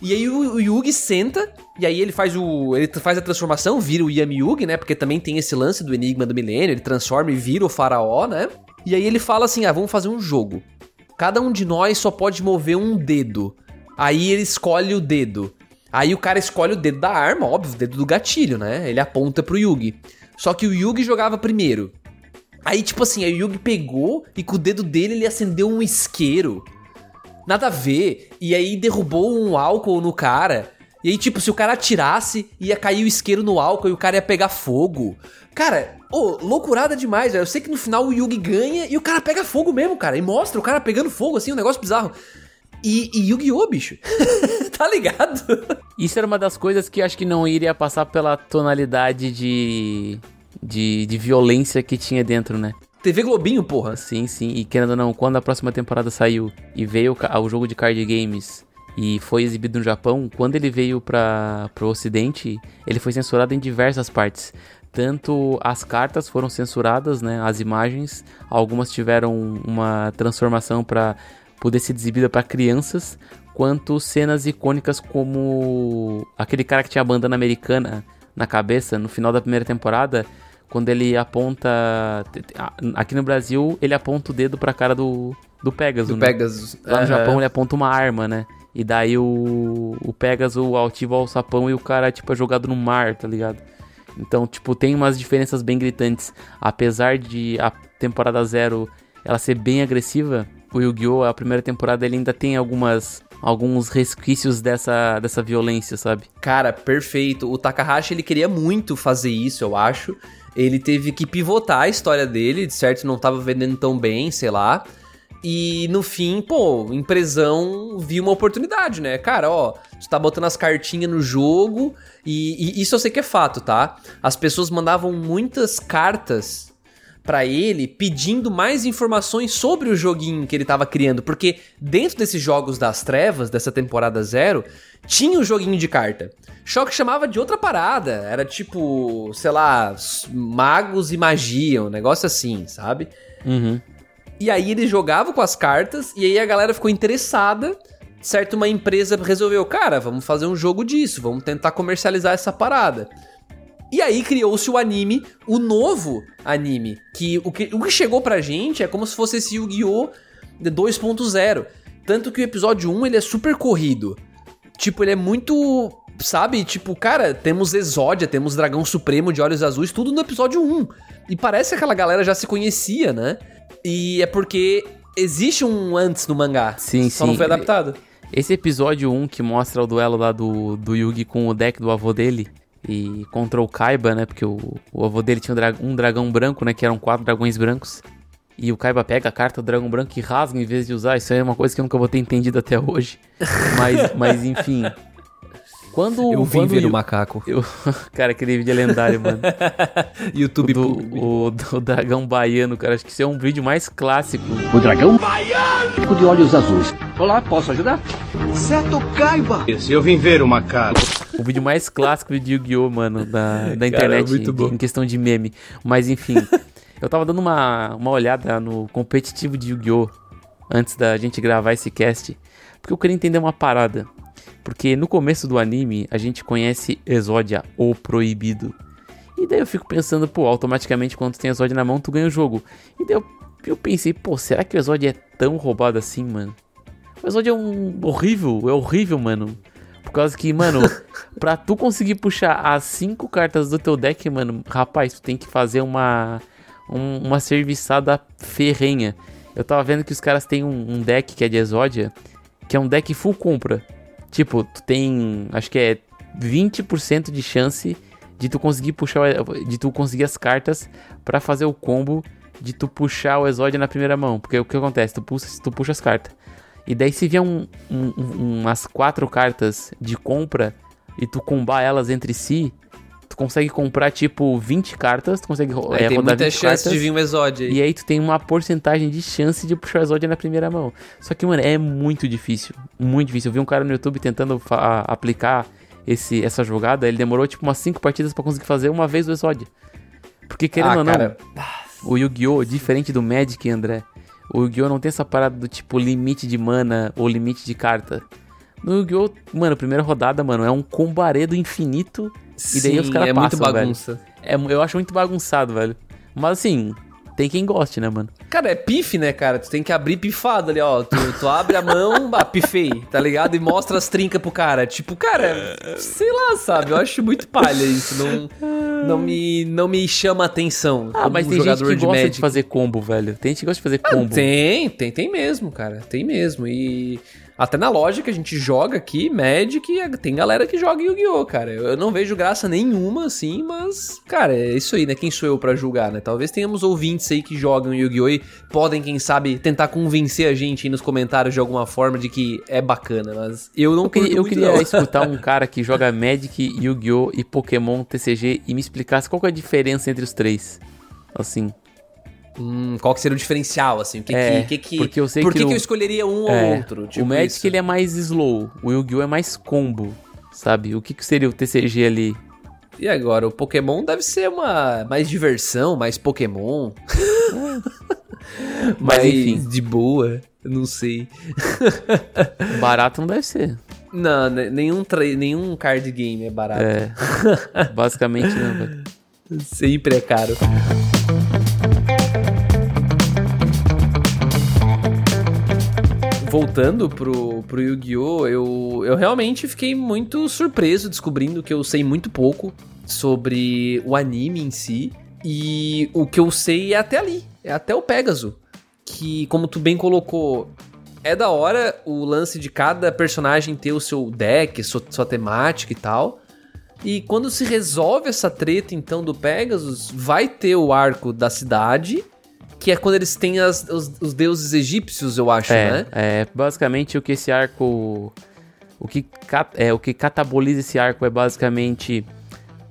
E aí o, o Yugi senta, e aí ele faz o. Ele faz a transformação, vira o Yami Yugi, né? Porque também tem esse lance do Enigma do Milênio, ele transforma e vira o faraó, né? E aí ele fala assim: ah, vamos fazer um jogo. Cada um de nós só pode mover um dedo. Aí ele escolhe o dedo. Aí o cara escolhe o dedo da arma, óbvio, o dedo do gatilho, né? Ele aponta pro Yugi. Só que o Yugi jogava primeiro. Aí, tipo assim, aí o Yugi pegou e com o dedo dele ele acendeu um isqueiro. Nada a ver. E aí derrubou um álcool no cara. E aí, tipo, se o cara atirasse, ia cair o isqueiro no álcool e o cara ia pegar fogo. Cara, ô, loucurada demais, velho. Eu sei que no final o Yugi ganha e o cara pega fogo mesmo, cara. E mostra o cara pegando fogo, assim, um negócio bizarro. E, e Yu-Gi-Oh, bicho. *laughs* tá ligado? Isso era uma das coisas que eu acho que não iria passar pela tonalidade de, de, de violência que tinha dentro, né? TV Globinho, porra. Sim, sim. E querendo ou não, quando a próxima temporada saiu e veio o o jogo de card games e foi exibido no Japão, quando ele veio para pro ocidente, ele foi censurado em diversas partes. tanto as cartas foram censuradas, né? As imagens, algumas tiveram uma transformação para poder ser exibida para crianças, quanto cenas icônicas como aquele cara que tinha a bandana americana na cabeça no final da primeira temporada, quando ele aponta aqui no Brasil, ele aponta o dedo para a cara do do Pegasus, do né? Pegasus. Lá no Japão ele aponta uma arma, né? E daí o, o Pegasus ativa o alçapão e o cara, tipo, é jogado no mar, tá ligado? Então, tipo, tem umas diferenças bem gritantes. Apesar de a temporada zero ela ser bem agressiva, o Yu-Gi-Oh! a primeira temporada ele ainda tem algumas alguns resquícios dessa, dessa violência, sabe? Cara, perfeito. O Takahashi ele queria muito fazer isso, eu acho. Ele teve que pivotar a história dele, de certo não estava vendendo tão bem, sei lá. E no fim, pô, empresão viu uma oportunidade, né? Cara, ó, tu tá botando as cartinhas no jogo e, e isso eu sei que é fato, tá? As pessoas mandavam muitas cartas para ele pedindo mais informações sobre o joguinho que ele tava criando, porque dentro desses jogos das trevas, dessa temporada zero, tinha o um joguinho de carta. Só que chamava de outra parada, era tipo, sei lá, magos e magia, um negócio assim, sabe? Uhum. E aí ele jogava com as cartas, e aí a galera ficou interessada. Certo, uma empresa resolveu, cara, vamos fazer um jogo disso, vamos tentar comercializar essa parada. E aí criou-se o anime, o novo anime, que o, que o que chegou pra gente é como se fosse esse Yu-Gi-Oh! 2.0. Tanto que o episódio 1 ele é super corrido. Tipo, ele é muito. Sabe? Tipo, cara, temos Exódia, temos Dragão Supremo de Olhos Azuis, tudo no episódio 1. E parece que aquela galera já se conhecia, né? E é porque existe um antes no mangá. Sim, só sim. não foi adaptado. Esse episódio 1 que mostra o duelo lá do, do Yugi com o deck do avô dele e contra o Kaiba, né? Porque o, o avô dele tinha um, dra um dragão branco, né? Que eram quatro dragões brancos. E o Kaiba pega a carta do dragão branco e rasga em vez de usar. Isso aí é uma coisa que eu nunca vou ter entendido até hoje. *laughs* mas, mas enfim. Quando, eu vi quando ver o macaco. Eu, *laughs* cara, aquele vídeo é lendário, mano. *laughs* YouTube do, o, do dragão baiano, cara. Acho que esse é um vídeo mais clássico. O dragão baiano de olhos azuis. Olá, posso ajudar? Certo, Kaiba. Eu vim ver o macaco. O vídeo mais clássico de Yu-Gi-Oh, mano, da, da internet cara, muito bom. em questão de meme. Mas enfim, eu tava dando uma, uma olhada no competitivo de Yu-Gi-Oh! antes da gente gravar esse cast, porque eu queria entender uma parada. Porque no começo do anime a gente conhece Exódia, o proibido. E daí eu fico pensando, pô, automaticamente quando tu tem Exódia na mão tu ganha o jogo. E daí eu, eu pensei, pô, será que o Exódia é tão roubado assim, mano? O Exódia é um horrível, é horrível, mano. Por causa que, mano, *laughs* pra tu conseguir puxar as cinco cartas do teu deck, mano, rapaz, tu tem que fazer uma, um, uma serviçada ferrenha. Eu tava vendo que os caras têm um, um deck que é de Exódia, que é um deck full compra. Tipo, tu tem, acho que é 20% de chance de tu conseguir puxar, de tu conseguir as cartas para fazer o combo de tu puxar o Exódia na primeira mão. Porque o que acontece? Tu puxa, tu puxa as cartas. E daí se vier um, um, um, umas quatro cartas de compra e tu combar elas entre si, tu consegue comprar tipo 20 cartas, tu consegue aí é, tem rodar muita 20 chance cartas, de vir um Exódia aí. E aí tu tem uma porcentagem de chance de puxar o Exódia na primeira mão. Só que, mano, é muito difícil. Muito difícil. Eu vi um cara no YouTube tentando aplicar esse, essa jogada, ele demorou tipo umas 5 partidas para conseguir fazer uma vez o Exódia. Porque querendo Ah, ou não, cara. o Yu-Gi-Oh! diferente do Magic, André, o Yu-Gi-Oh! não tem essa parada do tipo limite de mana ou limite de carta. No Yu-Gi-Oh! Mano, primeira rodada, mano, é um combaredo infinito. E daí os caras é muito passam, velho. bagunça. É, eu acho muito bagunçado, velho. Mas assim, tem quem goste, né, mano? Cara, é pife, né, cara? Tu tem que abrir pifado ali, ó. Tu, tu abre a mão, *laughs* bah, pifei, tá ligado? E mostra as trincas pro cara. Tipo, cara, sei lá, sabe? Eu acho muito palha isso. Não, não, me, não me chama atenção. Ah, mas tem gente que de gosta Magic. de fazer combo, velho. Tem gente que gosta de fazer Ah, combo. tem, tem, tem mesmo, cara. Tem mesmo. E até na loja que a gente joga aqui, Magic, tem galera que joga Yu-Gi-Oh, cara. Eu não vejo graça nenhuma, assim, mas, cara, é isso aí, né? Quem sou eu pra julgar, né? Talvez tenhamos ouvintes aí que jogam Yu-Gi-Oh! e podem, quem sabe, tentar convencer a gente aí nos comentários de alguma forma de que é bacana, mas eu não Eu queria, eu queria não. escutar um *laughs* cara que joga Magic, Yu-Gi-Oh! e Pokémon TCG e me explicasse qual é a diferença entre os três. Assim. Hum, qual que seria o diferencial, assim? O que É, que, que, que- porque eu sei Por que que, eu escolheria um É, ou outro? Tipo o Magic isso. ele é mais slow, o Yu-Gi-Oh! é mais combo, sabe? O que, que seria o TCG ali? E agora, o Pokémon deve ser uma mais diversão, mais Pokémon. *laughs* Mas mais enfim. de boa, não sei. *laughs* Barato não deve ser. Não, ne- nenhum, nenhum card game é barato. É. *laughs* Basicamente não, velho. Sempre é caro. Voltando pro, pro Yu-Gi-Oh!, eu, eu realmente fiquei muito surpreso descobrindo que eu sei muito pouco sobre o anime em si. E o que eu sei é até ali, é até o Pegasus. Que, como tu bem colocou, é da hora o lance de cada personagem ter o seu deck, sua, sua temática e tal. E quando se resolve essa treta, então, do Pegasus, vai ter o arco da cidade, que é quando eles têm as- os, os deuses egípcios, eu acho, É, né? é basicamente o que esse arco. O que, é, o que cataboliza esse arco é basicamente.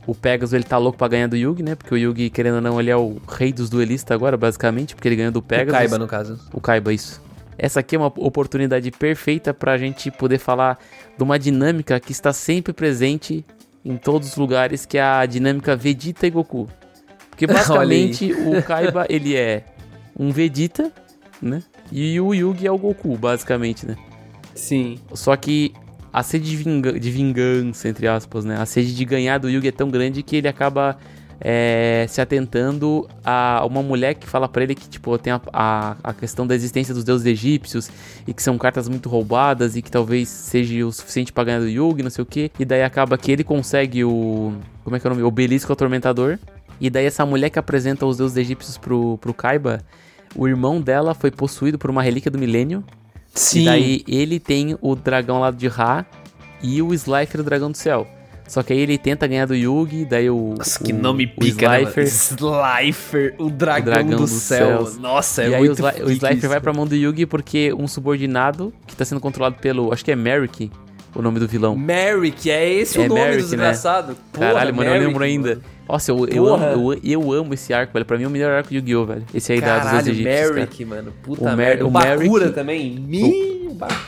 O Pegasus ele tá louco pra ganhar do Yugi, né? Porque o Yugi, querendo ou não, ele é o rei dos duelistas agora, basicamente, porque ele ganhou do O Pegasus. Kaiba, no caso. O Kaiba, isso. Essa aqui é uma oportunidade perfeita pra gente poder falar de uma dinâmica que está sempre presente em todos os lugares, que é a dinâmica Vegeta e Goku. Porque *laughs* basicamente o Kaiba, ele é um Vegeta, né? E o Yugi é o Goku, basicamente, né? Sim. Só que a sede de, de vingança, entre aspas, né? A sede de ganhar do Yugi é tão grande que ele acaba é, se atentando a uma mulher que fala pra ele que, tipo, tem a, a, a questão da existência dos deuses egípcios e que são cartas muito roubadas e que talvez seja o suficiente pra ganhar do Yugi, não sei o que. E daí acaba que ele consegue o. Como é que é o nome? O Belisco Atormentador. E daí essa mulher que apresenta os deuses egípcios pro, pro Kaiba, o irmão dela foi possuído por uma relíquia do milênio. Sim. E daí ele tem o dragão lá de Ra e o Slifer, o dragão do céu. Só que aí ele tenta ganhar do Yugi, daí o. Nossa, que o- nome o pica, né, Slifer, mano? Slifer, o dragão, dragão do dos céu. Nossa, é e aí o, muito Sli- o Slifer isso. vai pra mão do Yugi porque um subordinado, que tá sendo controlado pelo. Acho que é Merrick, o nome do vilão. Merrick, é esse É o nome Merrick, do né? desgraçado? Porra, Caralho, mano, eu Merrick, lembro ainda. mano. Nossa, eu, eu, amo, eu, eu amo esse arco, velho. Pra mim é o melhor arco de Yu-Gi-Oh, velho. Esse aí da dos Caralho, egípcios, cara. Merrick, mano. Puta O Mer- merda. O, o Bakura Merrick- também. Me...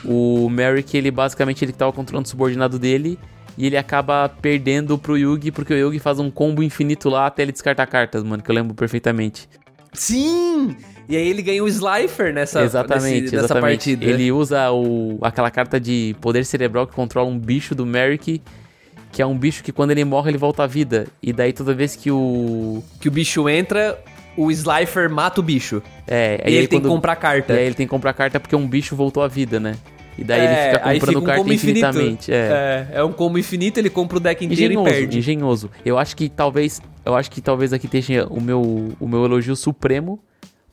O Merrick, ele basicamente ele tava controlando o subordinado dele e ele acaba perdendo pro Yugi porque o Yugi faz um combo infinito lá até ele descartar cartas, mano, que eu lembro perfeitamente. Sim! E aí ele ganha o Slifer nessa, exatamente, nesse- nessa exatamente. partida. Ele usa o, aquela carta de poder cerebral que controla um bicho do Merrick, que é um bicho que quando ele morre ele volta à vida. E daí toda vez que o Que o bicho entra, o Slifer mata o bicho. é, E aí ele tem que quando- comprar carta. Aí ele tem que comprar carta porque um bicho voltou à vida, né? E daí É, ele fica comprando um carta infinitamente. É. É, é um combo infinito, ele compra o deck inteiro engenhoso, e perde. engenhoso. Eu acho que talvez, eu acho que talvez aqui esteja o meu, o meu elogio supremo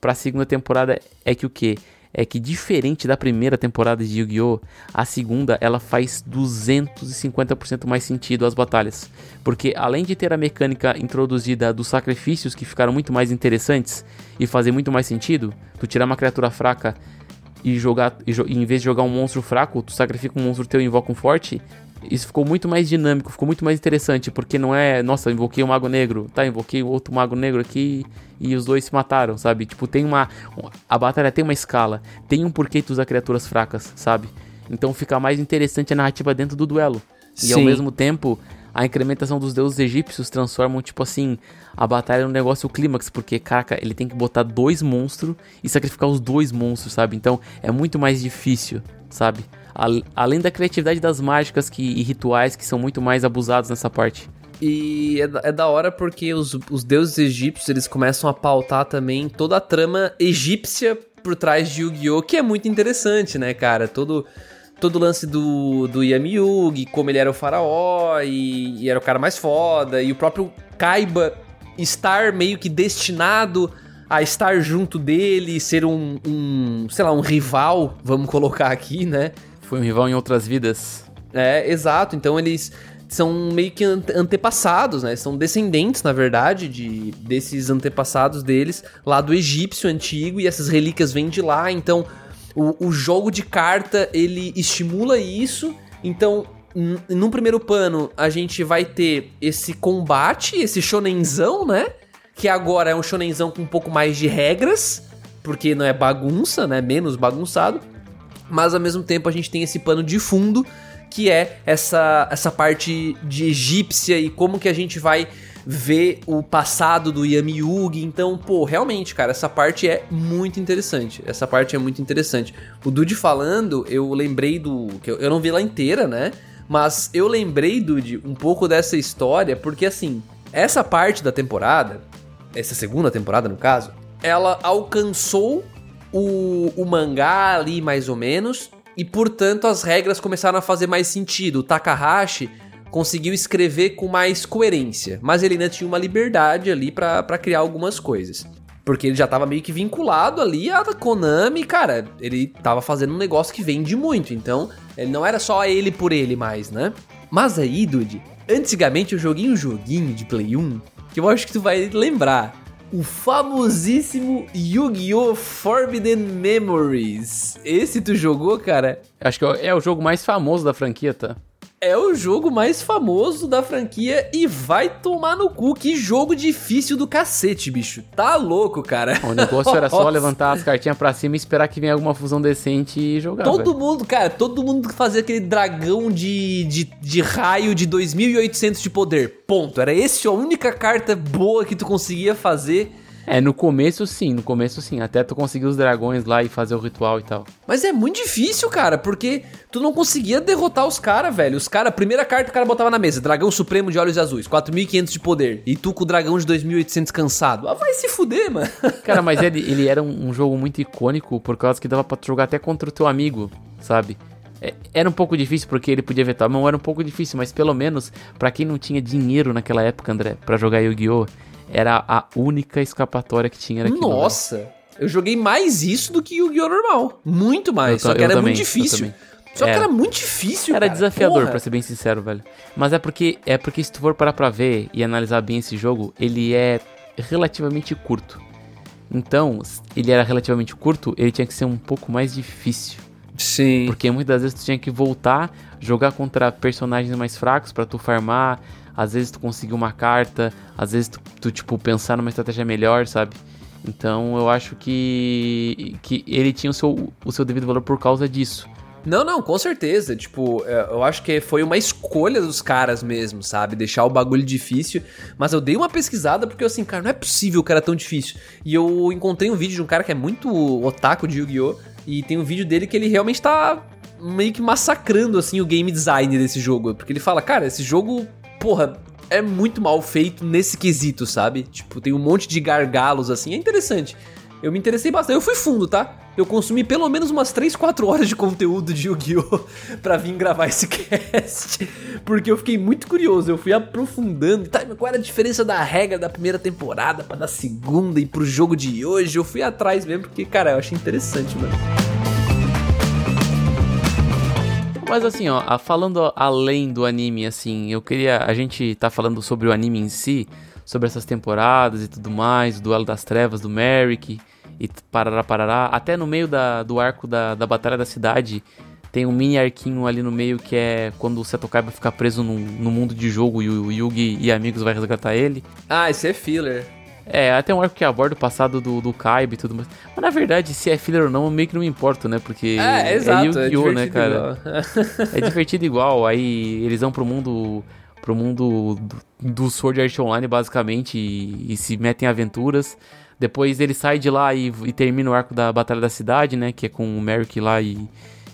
pra segunda temporada é que o quê? É que diferente da primeira temporada de Yu-Gi-Oh, a segunda ela faz 250% mais sentido as batalhas. Porque além de ter a mecânica introduzida dos sacrifícios que ficaram muito mais interessantes e fazer muito mais sentido, tu tirar uma criatura fraca e jogar e jo- e em vez de jogar um monstro fraco, tu sacrifica um monstro teu e invoca um forte. Isso ficou muito mais dinâmico, ficou muito mais interessante, porque não é, nossa, invoquei um mago negro, tá, invoquei outro mago negro aqui e os dois se mataram, sabe? Tipo, tem uma a batalha tem uma escala, tem um porquê tu usar criaturas fracas, sabe? Então fica mais interessante a narrativa dentro do duelo. E ao Sim. mesmo tempo, a incrementação dos deuses egípcios transformam, tipo assim, a batalha num negócio clímax, porque, caraca, ele tem que botar dois monstros e sacrificar os dois monstros, sabe? Então é muito mais difícil, sabe? Al- além da criatividade das mágicas que, e rituais que são muito mais abusados nessa parte. E é, da- é da hora porque os, os deuses egípcios, eles começam a pautar também toda a trama egípcia por trás de Yu-Gi-Oh! Que é muito interessante, né, cara? Todo, todo o lance do, do Yami Yugi, como ele era o faraó e, e era o cara mais foda. E o próprio Kaiba estar meio que destinado a estar junto dele, ser um, um sei lá, um rival, vamos colocar aqui, né? Foi um rival em outras vidas. É, exato. Então eles são meio que ante- antepassados, né? São descendentes, na verdade, de desses antepassados deles lá do egípcio antigo e essas relíquias vêm de lá. Então o, o jogo de carta ele estimula isso. Então num primeiro pano a gente vai ter esse combate, esse shonenzão, né? Que agora é um shonenzão com um pouco mais de regras, porque não é bagunça, né? Menos bagunçado. Mas ao mesmo tempo a gente tem esse pano de fundo que é essa, essa parte de egípcia e como que a gente vai ver o passado do Yami Yugi. Então, pô, realmente, cara, essa parte é muito interessante. Essa parte é muito interessante. O Dude falando, eu lembrei do. que eu, não vi ela inteira, né? Mas eu lembrei, Dude, um pouco dessa história, porque assim, essa parte da temporada, essa segunda temporada no caso, ela alcançou o, o mangá ali mais ou menos, e portanto as regras começaram a fazer mais sentido. O Takahashi conseguiu escrever com mais coerência, mas ele ainda tinha uma liberdade ali para criar algumas coisas. Porque ele já tava meio que vinculado ali à Konami, cara, ele tava fazendo um negócio que vende muito, então ele não era só ele por ele mais, né? Mas aí, Dude, antigamente eu joguei um joguinho de Play 1 que eu acho que tu vai lembrar. O famosíssimo Yu-Gi-Oh! Forbidden Memories. Esse tu jogou, cara? Acho que é o jogo mais famoso da franquia, tá? É o jogo mais famoso da franquia e vai tomar no cu. Que jogo difícil do cacete, bicho. Tá louco, cara. O negócio era só *laughs* levantar as cartinhas pra cima e esperar que venha alguma fusão decente e jogar. Todo véio. mundo, cara, todo mundo fazia aquele dragão de, de, de raio de 2800 de poder. Ponto. Era essa a única carta boa que tu conseguia fazer. É, no começo sim, no começo sim, até tu conseguir os dragões lá e fazer o ritual e tal. Mas é muito difícil, cara, porque tu não conseguia derrotar os caras, velho. Os caras, a primeira carta o cara botava na mesa, dragão supremo de olhos azuis, 4500 de poder, e tu com o dragão de 2800 cansado. Ah, vai se fuder, mano. *laughs* Cara, mas ele, ele era um, um jogo muito icônico por causa que dava pra jogar até contra o teu amigo, sabe? É, era um pouco difícil porque ele podia vetar, não era um pouco difícil, mas pelo menos para quem não tinha dinheiro naquela época, André, para jogar Yu-Gi-Oh! Era a única escapatória que tinha naquilo. Nossa! Eu joguei mais isso do que Yu-Gi-Oh! normal. Muito mais. só que era também, muito difícil. Só era. que era muito difícil, Era cara. desafiador, Porra. pra ser bem sincero, velho. Mas é porque, é porque se tu for parar pra ver e analisar bem esse jogo, ele é relativamente curto. Então, ele era relativamente curto, ele tinha que ser um pouco mais difícil. Sim. Porque muitas vezes tu tinha que voltar, jogar contra personagens mais fracos para tu farmar, às vezes tu conseguir uma carta, às vezes tu, tu, tipo, pensar numa estratégia melhor, sabe? Então eu acho que, que ele tinha o seu, o seu devido valor por causa disso. Não, não, com certeza. Tipo, é, eu acho que foi uma escolha dos caras mesmo, sabe? Deixar o bagulho difícil. Mas eu dei uma pesquisada porque eu assim, cara, não é possível o cara tão difícil. E eu encontrei um vídeo de um cara que é muito otaku de Yu-Gi-Oh! E tem um vídeo dele que ele realmente tá meio que massacrando, assim, o game design desse jogo. Porque ele fala, cara, esse jogo porra, é muito mal feito nesse quesito, sabe? Tipo, tem um monte de gargalos assim, é interessante. Eu me interessei bastante. Eu fui fundo, tá? Eu consumi pelo menos umas 3, 4 horas de conteúdo de Yu-Gi-Oh! *laughs* pra vir gravar esse cast. Porque eu fiquei muito curioso. Eu fui aprofundando. Tá, qual era a diferença da regra da primeira temporada pra da segunda e pro jogo de hoje? Eu fui atrás mesmo, porque, cara, eu achei interessante, mano. Mas assim, ó, falando além do anime, assim, eu queria. A gente tá falando sobre o anime em si, sobre essas temporadas e tudo mais, o Duelo das Trevas do Merrick e parará, parará. Até no meio da, do arco da, da Batalha da Cidade, tem um mini arquinho ali no meio que é quando o Seto Kaiba fica preso no, no mundo de jogo e o Yugi e amigos vai resgatar ele. Ah, esse é filler. É, até um arco que aborda o passado do, do Kaiba e tudo mais. Mas na verdade, se é filler ou não, meio que não me importa, né? Porque é, é exato, é Yu-Gi-Oh, né, cara? é divertido igual. Aí eles vão pro mundo pro mundo do, do Sword Art Online, basicamente, e, e, se metem em aventuras. Depois ele sai de lá e, e, termina o arco da Batalha da Cidade, né? Que é com o Merrick lá e,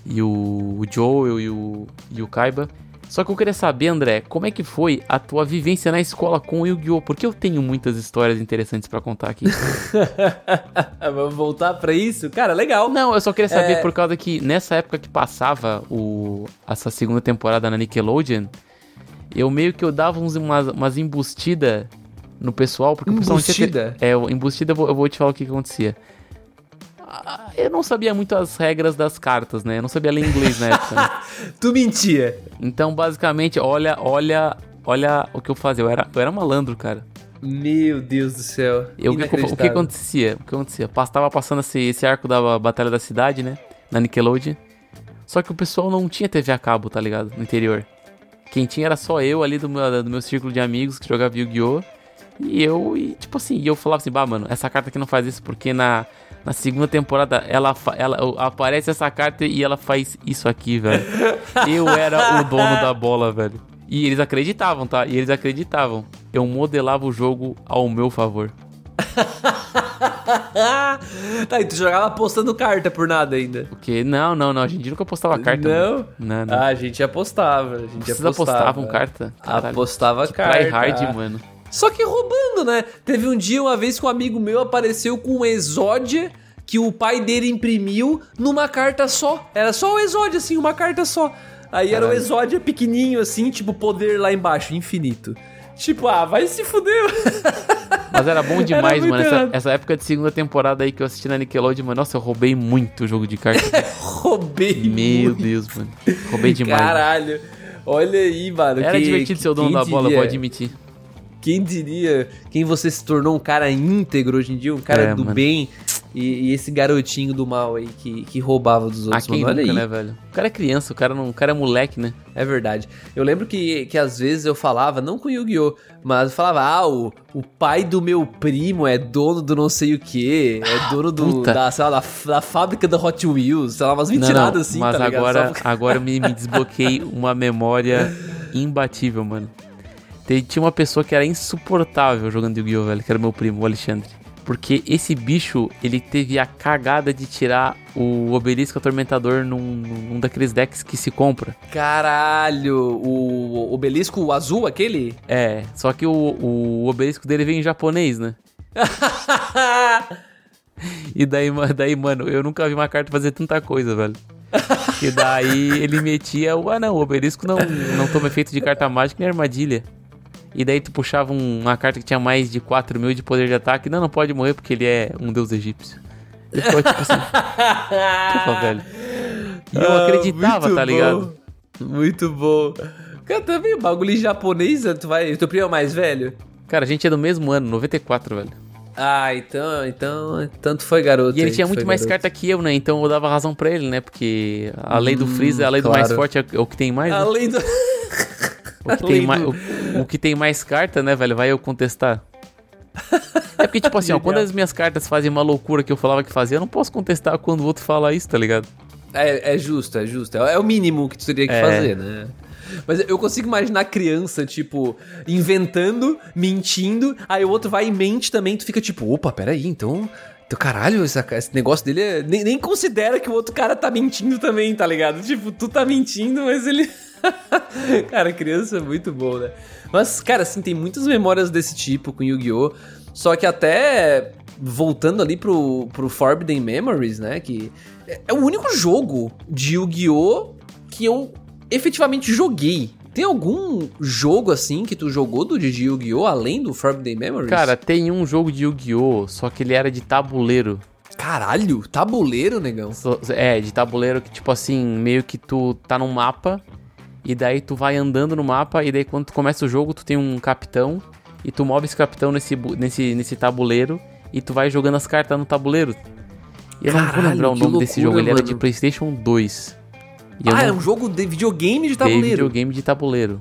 e o, o Joel e o, e o Kaiba. Só que eu queria saber, André, como é que foi a tua vivência na escola com o Yu-Gi-Oh? Porque eu tenho muitas histórias interessantes para contar aqui. *laughs* *laughs* Vamos voltar para isso? Cara, legal. Não, eu só queria saber é... por causa que nessa época que passava o essa segunda temporada na Nickelodeon, eu meio que eu dava uns, umas, umas embustidas no pessoal, porque embustida? o pessoal tinha... É, embustida eu vou, eu vou te falar o que, que acontecia *laughs* eu não sabia muito as regras das cartas, né? Eu não sabia ler inglês na época. Né? *laughs* tu mentia. Então, basicamente, olha, olha, olha o que eu fazia. Eu era, eu era malandro, cara. Meu Deus do céu. Eu, o, que, o que acontecia? O que acontecia? Tava passando esse, esse arco da Batalha da Cidade, né? Na Nickelodeon. Só que o pessoal não tinha TV a cabo, tá ligado? No interior. Quem tinha era só eu ali do meu, do meu círculo de amigos que jogava Yu-Gi-Oh! E eu, e, tipo assim, eu falava assim, bah, mano, essa carta aqui não faz isso porque na, na segunda temporada ela, ela aparece essa carta e ela faz isso aqui, velho. *laughs* Eu era o dono da bola, velho. E eles acreditavam, tá? E eles acreditavam. Eu modelava o jogo ao meu favor. *laughs* tá, e tu jogava apostando carta por nada ainda. Porque, não, não, não, a gente nunca postava carta. Não? Não, não. Ah, a gente apostava. A gente Vocês apostava. apostavam carta? Caralho. Apostava Que carta. Try hard, mano. Só que roubando, né? Teve um dia, uma vez, que um amigo meu apareceu com um Exódia que o pai dele imprimiu numa carta só. Era só o Exódia, assim, uma carta só. Aí era o. Exódia pequenininho, assim, tipo, poder lá embaixo, infinito. Tipo, ah, vai se fuder. *laughs* Mas era bom demais, muito mano. Essa, essa época de segunda temporada aí que eu assisti na Nickelodeon, mano. Nossa, eu roubei muito o jogo de carta. *laughs* Roubei. Meu muito. Deus, mano. Roubei demais. mano. Caralho. Olha aí, mano. Era que- divertido ser o dono da bola, vou admitir. Quem diria quem você se tornou um cara íntegro hoje em dia, um cara É, do mano. bem e, e esse garotinho do mal aí que, que roubava dos Ah, outros, quem mano. Olha nunca, né, velho? O cara é criança, o cara, não, o cara é moleque, né? É verdade. Eu lembro que, que às vezes eu falava, não com Yu-Gi-Oh!, mas eu falava, ah, o, o pai do meu primo é dono do não sei o que, é dono do, da, sei lá, da, da fábrica da Hot Wheels, sei lá, umas Não, mentiradas não, assim, mas tá ligado? agora, porque- agora me, me desbloqueei uma memória imbatível, mano. Tinha uma pessoa que era insuportável jogando Yu-Gi-Oh!, velho, que era meu primo, o Alexandre. Porque esse bicho, ele teve a cagada de tirar o obelisco atormentador num, num daqueles decks que se compra. Caralho, o obelisco azul, aquele? É, só que o, o obelisco dele vem em japonês, né? *laughs* E daí, daí, mano, eu nunca vi uma carta fazer tanta coisa, velho. E daí ele metia o. Ah, não, o obelisco não, não toma efeito de carta mágica nem armadilha. E daí tu puxava um- uma carta que tinha mais de 4 mil de poder de ataque. Não, não pode morrer porque ele é um deus egípcio. Eu ficava tipo assim. *laughs* Porra, velho. E eu Ah, acreditava, tá ligado? bom. Muito bom. Cara, também bagulho em japonês, né? tu vai. Teu primo é o mais velho? Cara, a gente é do mesmo ano, 94, velho. Ah, então, então, tanto foi garoto. E ele tinha muito mais garoto. carta que eu, né? Então eu dava razão pra ele, né? Porque a lei do Freeza, a lei do claro. mais forte é é o que tem mais, né? Além do. *laughs* O que, *laughs* tem mais, o, o que tem mais carta, né, velho? Vai eu contestar. *laughs* É porque, tipo assim, ó, quando as minhas cartas fazem uma loucura que eu falava que fazia, eu não posso contestar quando o outro fala isso, tá ligado? É, é justo, é justo. É, é o mínimo que tu teria que É. fazer, né? Mas eu consigo imaginar criança, tipo, inventando, mentindo, aí o outro vai e mente também, tu fica tipo, opa, peraí, então. Então, caralho, esse negócio dele é. Nem, nem considera que o outro cara tá mentindo também, tá ligado? Tipo, tu tá mentindo, mas ele. *laughs* cara, criança é muito bom, né? Mas, cara, assim, tem muitas memórias desse tipo com Yu-Gi-Oh! Só que até voltando ali pro, pro Forbidden Memories, né? Que é é o único jogo de Yu-Gi-Oh! que eu efetivamente joguei. Tem algum jogo assim que tu jogou do de Yu-Gi-Oh! além do Forbidden Memories? Cara, tem um jogo de Yu-Gi-Oh! Só que ele era de tabuleiro. caralho, tabuleiro, negão. É, de tabuleiro que, tipo assim, meio que tu tá num mapa. E daí tu vai andando no mapa. E daí quando tu começa o jogo, tu tem um capitão. E tu move esse capitão nesse, nesse, nesse tabuleiro. E tu vai jogando as cartas no tabuleiro. E eu não vou Caralho, lembrar o nome desse loucura, jogo. Ele era mano. de PlayStation 2. E Ah, não é um jogo de videogame de tabuleiro. videogame de tabuleiro.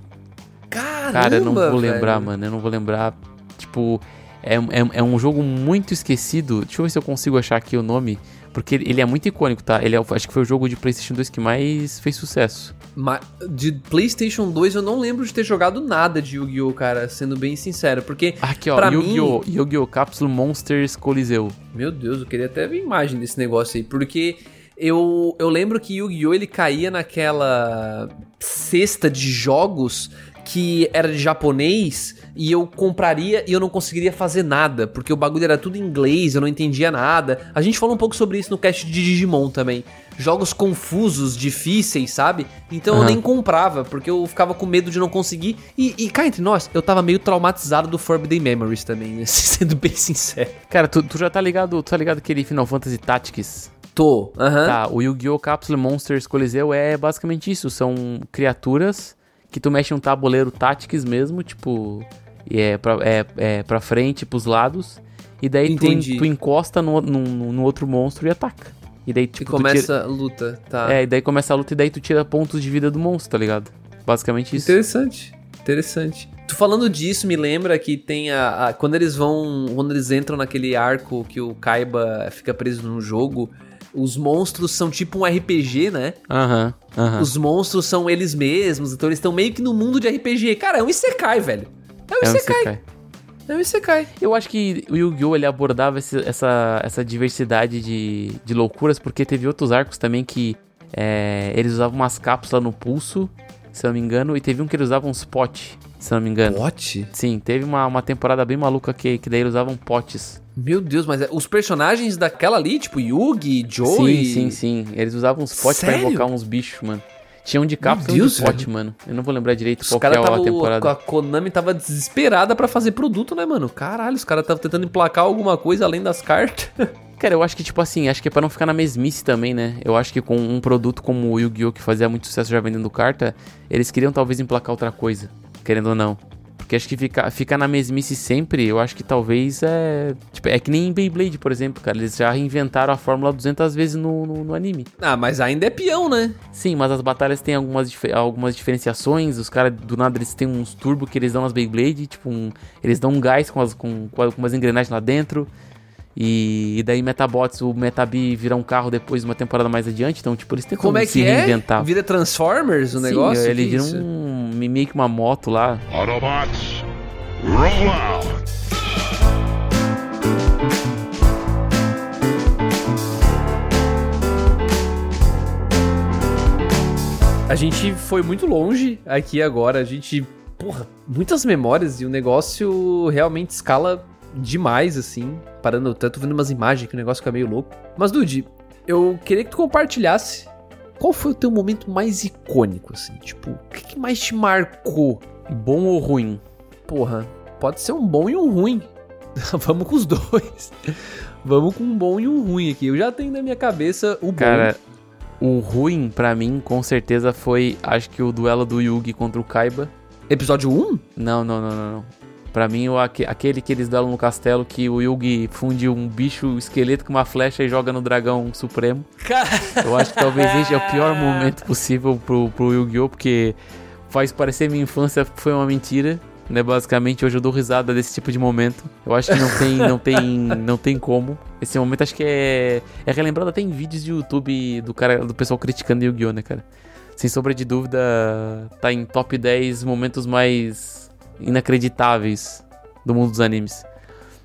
Caramba, Cara, eu não vou lembrar, velho. mano. Eu não vou lembrar. Tipo, é, é, é um jogo muito esquecido. Deixa eu ver se eu consigo achar aqui o nome. Porque ele é muito icônico, tá? Ele é, acho que foi o jogo de PlayStation 2 que mais fez sucesso. Ma- de PlayStation 2 eu não lembro de ter jogado nada de Yu-Gi-Oh, cara, sendo bem sincero, porque Aqui, ó. Yu-Gi-Oh! Yu-Gi-Oh! Capsule Monsters Coliseu. Meu Deus, eu queria até ver imagem desse negócio aí, porque eu, eu lembro que Yu-Gi-Oh! ele caía naquela cesta de jogos que era de japonês e eu compraria e eu não conseguiria fazer nada, porque o bagulho era tudo em inglês, eu não entendia nada. A gente falou um pouco sobre isso no cast de Digimon também. Jogos confusos, difíceis, sabe? Então eu Aham. nem comprava, porque eu ficava com medo de não conseguir. E, e cá entre nós, eu tava meio traumatizado do Forbidden Memories também, né? *laughs* Sendo bem sincero. Cara, tu, tu já tá ligado, tu tá ligado aquele Final Fantasy Tactics? Tô, aham. Tá, o Yu-Gi-Oh! Capsule Monsters Coliseu é basicamente isso. São criaturas que tu mexe um tabuleiro Tactics mesmo, tipo, e é pra, é, é pra frente, pros lados. E daí tu, Entendi. tu encosta no, no, no outro monstro e ataca. E daí, E tipo, tu começa a luta, tá. É, e daí começa a luta e daí tu tira pontos de vida do monstro, tá ligado? Basicamente isso. Interessante, interessante. Tu falando disso, me lembra que tem a, a- Quando eles vão. Quando eles entram naquele arco que o Kaiba fica preso no jogo, os monstros são tipo um RPG, né? Aham, aham. Os monstros são eles mesmos, então eles estão meio que no mundo de RPG. Cara, é um Isekai, velho. É um É um Isekai. Isekai. É um Isekai. Eu acho que o Yu-Gi-Oh! ele abordava esse- essa, essa diversidade de, de loucuras, porque teve outros arcos também que é, eles usavam umas cápsulas no pulso, se eu não me engano, e teve um que eles usavam uns potes, se eu não me engano. Pote? Sim, teve uma, uma temporada bem maluca que, que daí eles usavam potes. Meu Deus, mas é- os personagens daquela ali, tipo Yugi, Sim, Joey. sim, sim. Eles usavam uns potes pra Sério? invocar uns bichos, mano. Tinha um de cápsula e um de pote, mano. Eu não vou lembrar direito Os qual que é a temporada. A Konami tava desesperada pra fazer produto, né, mano? Caralho, os caras estavam tentando emplacar alguma coisa além das cartas. *laughs* Cara, eu acho que, tipo assim, acho que é pra não ficar na mesmice também, né? Eu acho que com um produto como o Yu-Gi-Oh! que fazia muito sucesso já vendendo carta, eles queriam talvez emplacar outra coisa, querendo ou não. Porque acho que ficar fica na mesmice sempre, eu acho que talvez é. Tipo, é que nem em Beyblade, por exemplo, cara. Eles já reinventaram a fórmula 200 vezes no, no, no anime. ah, mas ainda é peão, né? Sim, mas as batalhas têm algumas, algumas diferenciações. Os caras, do nada, eles têm uns turbo que eles dão nas Beyblade. Tipo, um- eles dão um gás com, as, com, com umas engrenagens lá dentro. E, e daí Metabots, o Metabi vira um carro depois de uma temporada mais adiante. Então, tipo, eles tentam Como é se que é? reinventar. Vira Transformers o Sim, negócio? ele Que vira isso? um, meio que uma moto lá. Autobots, roll out! A gente foi muito longe aqui agora. A gente. Porra, muitas memórias e o negócio realmente escala demais, assim. Parando, tanto vendo umas imagens que o negócio fica meio louco. Mas, Dude, eu queria que tu compartilhasse qual foi o teu momento mais icônico, assim. Tipo, o que, que mais te marcou? Bom ou ruim? Porra, pode ser um bom e um ruim. *laughs* Vamos com os dois. Vamos com um bom e um ruim aqui. Eu já tenho na minha cabeça o bom. Cara, o ruim pra mim, com certeza, foi acho que o duelo do Yugi contra o Kaiba. Episódio 1? Não, não, não, não, não. Pra mim, o, aque- aquele que eles deram no castelo, que o Yugi funde um bicho esqueleto com uma flecha e joga no dragão supremo. Eu acho que talvez esse é o pior *laughs* momento possível pro, pro Yu-Gi-Oh! Porque faz parecer minha infância foi uma mentira. Né, basicamente, hoje eu dou risada desse tipo de momento. Eu acho que não tem, não tem, não tem como. Esse momento acho que é, é relembrado até em vídeos de YouTube do cara, do pessoal criticando Yu-Gi-Oh, né, cara? Sem sombra de dúvida, tá em top 10 momentos mais inacreditáveis do mundo dos animes.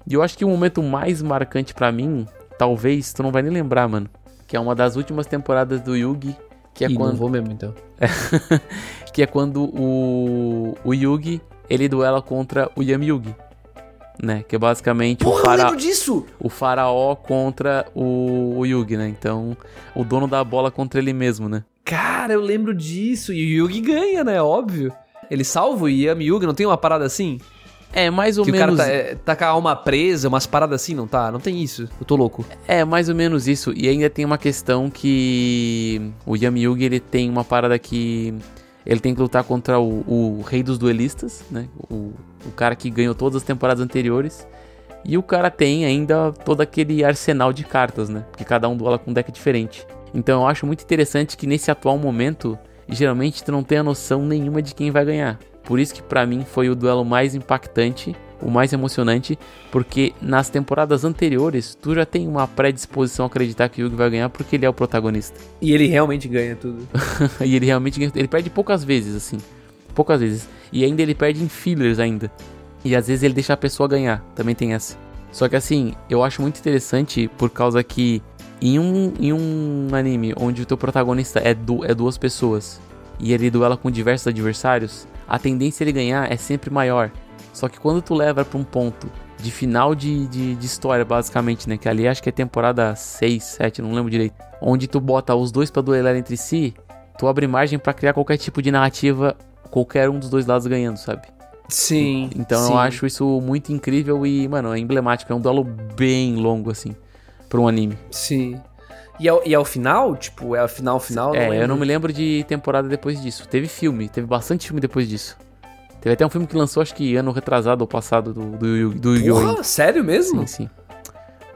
E eu acho que o momento mais marcante pra mim, talvez, tu não vai nem lembrar, mano. Que é uma das últimas temporadas do Yugi, que é Ih, quando não vou mesmo, então. *laughs* que é quando o, o Yugi ele duela contra o Yami Yugi. Né? Que é basicamente o, Porra, eu fara lembro disso! o faraó contra o, o Yugi, né? Então, o dono da bola contra ele mesmo, né? Cara, eu lembro disso. E o Yugi ganha, né? Óbvio. Ele salva o Yami Yugi, não tem uma parada assim? É, mais ou que menos. o cara tá, é, tá com a alma presa, umas paradas assim, não tá? Não tem isso. Eu tô louco. É, mais ou menos isso. E ainda tem uma questão que o Yami Yugi, ele tem uma parada que ele tem que lutar contra o, o rei dos duelistas, né? O, o cara que ganhou todas as temporadas anteriores. E o cara tem ainda todo aquele arsenal de cartas, né? Porque cada um duela com um deck diferente. Então eu acho muito interessante que nesse atual momento, geralmente tu não tem a noção nenhuma de quem vai ganhar. Por isso que pra mim foi o duelo mais impactante, o mais emocionante, porque nas temporadas anteriores tu já tem uma predisposição a acreditar que o Yugi vai ganhar porque ele é o protagonista. E ele realmente ganha tudo. *laughs* e ele realmente ganha, ele perde poucas vezes assim, poucas vezes. E ainda ele perde em fillers ainda. E às vezes ele deixa a pessoa ganhar, também tem essa. Só que assim, eu acho muito interessante por causa que em um, em um anime onde o teu protagonista é, du é duas pessoas e ele duela com diversos adversários, a tendência ele ganhar é sempre maior. Só que quando tu leva pra um ponto de final de, de, de história, basicamente, né? Que ali acho que é temporada 6, 7, não lembro direito. Onde tu bota os dois pra duelar entre si, tu abre margem pra criar qualquer tipo de narrativa, qualquer um dos dois lados ganhando, sabe? Sim. Então sim. eu acho isso muito incrível e, mano, é emblemático. É um duelo bem longo, assim, pra um anime. Sim. E é, e é o final? Tipo, é o final, final? é, eu lembro. não me lembro de temporada depois disso. Teve filme, teve bastante filme depois disso. Teve até um filme que lançou, acho que ano retrasado ou passado do, do, do Yu-Gi-Oh! Sério mesmo? Sim, sim.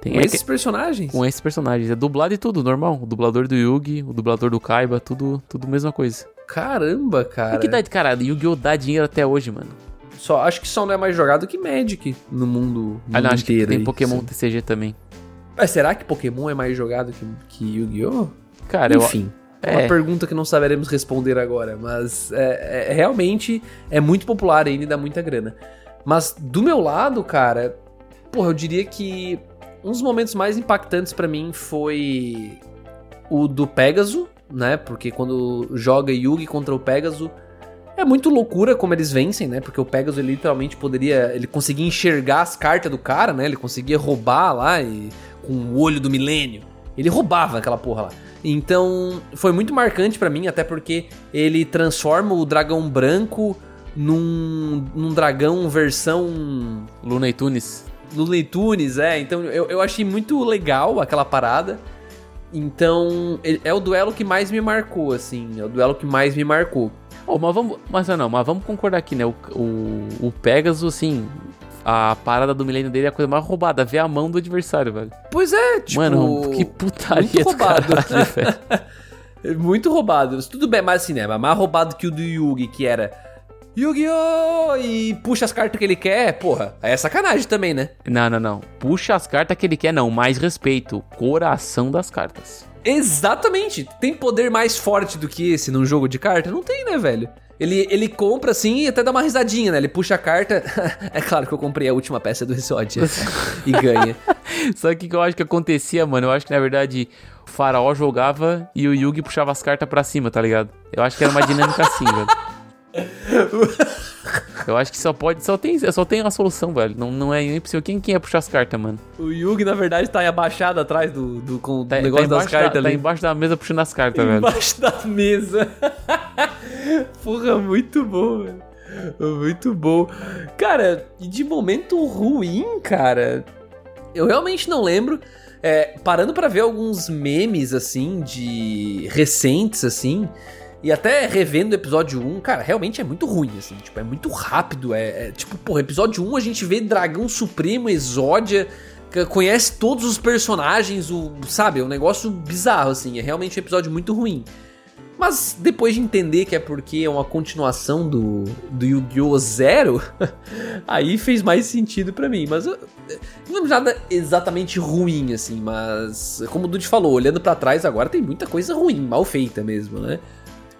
Tem Com é esses que- personagens? com esses personagens. É dublado e tudo, normal. O dublador do Yugi, o dublador do Kaiba, tudo, tudo mesma coisa. Caramba, cara. É que dá, cara, Yu-Gi-Oh! dá dinheiro até hoje, mano. Só, acho que só não é mais jogado que Magic no mundo, Ah, não, mundo acho que inteiro tem aí, Pokémon sim. TCG também. Mas será que Pokémon é mais jogado que, que Yu-Gi-Oh? Cara, Enfim, é uma é. pergunta que não saberemos responder agora, mas é, é- realmente é muito popular ainda e dá muita grana. Mas do meu lado, cara, porra, eu diria que um dos momentos mais impactantes pra mim foi o do Pégaso, né? Porque quando joga Yugi contra o Pégaso, é muito loucura como eles vencem, né? Porque o Pegasus ele literalmente poderia. Ele conseguia enxergar as cartas do cara, né? Ele conseguia roubar lá e, com o olho do milênio. Ele roubava aquela porra lá. Então foi muito marcante pra mim, até porque ele transforma o dragão branco num, num dragão versão Luna e Tunes. Looney Tunes, é. Então eu, eu achei muito legal aquela parada. Então é o duelo que mais me marcou, assim. É o duelo que mais me marcou. Oh, mas vamos. Mas não, mas vamos concordar aqui, né? O, o, o Pegasus, assim. A parada do milênio dele é a coisa mais roubada, ver a mão do adversário, velho. Pois é, tipo. Mano, que putaria muito do roubado. caralho, velho. *laughs* Muito roubado. Tudo bem, mas assim, né? Mais roubado que o do Yugi, que era Yu-Gi-Oh! E puxa as cartas que ele quer, porra. Aí é sacanagem também, né? Não, não, não. Puxa as cartas que ele quer, não. Mais respeito. Coração das cartas. Exatamente. Tem poder mais forte do que esse num jogo de carta? Não tem, né, velho? Ele, ele compra assim e até dá uma risadinha, né? Ele puxa a carta. *laughs* é claro que eu comprei a última peça do Exodia *laughs* e ganha. Sabe o que, eu acho que acontecia, mano? Eu acho que na verdade o faraó jogava e o Yugi puxava as cartas pra cima, tá ligado? Eu acho que era uma dinâmica *laughs* assim, velho. Eu acho que só pode. Só tem, só tem uma solução, velho. Não, não é nem possível. Quem, quem ia puxar as cartas, mano? O Yugi, na verdade, tá aí abaixado atrás do, do, com o Tá, negócio tá das embaixo da, cartas tá ali. embaixo da mesa puxando as cartas, velho. Embaixo da mesa. Porra, muito bom, velho. Muito bom. Cara, de momento ruim, cara, eu realmente não lembro. É, parando pra ver alguns memes, assim, de recentes, assim, e até revendo o episódio 1, cara, realmente é muito ruim, assim, tipo, é muito rápido, é, é tipo, porra, episódio 1 a gente vê Dragão Supremo, Exódia, conhece todos os personagens, o, sabe, é um negócio bizarro, assim, é realmente um episódio muito ruim. Mas depois de entender que é porque é uma continuação do, do Yu-Gi-Oh! Zero, *laughs* aí fez mais sentido pra mim. Mas eu, não lembro nada exatamente ruim, assim. Mas, como o Dude falou, olhando pra trás agora tem muita coisa ruim, mal feita mesmo, né?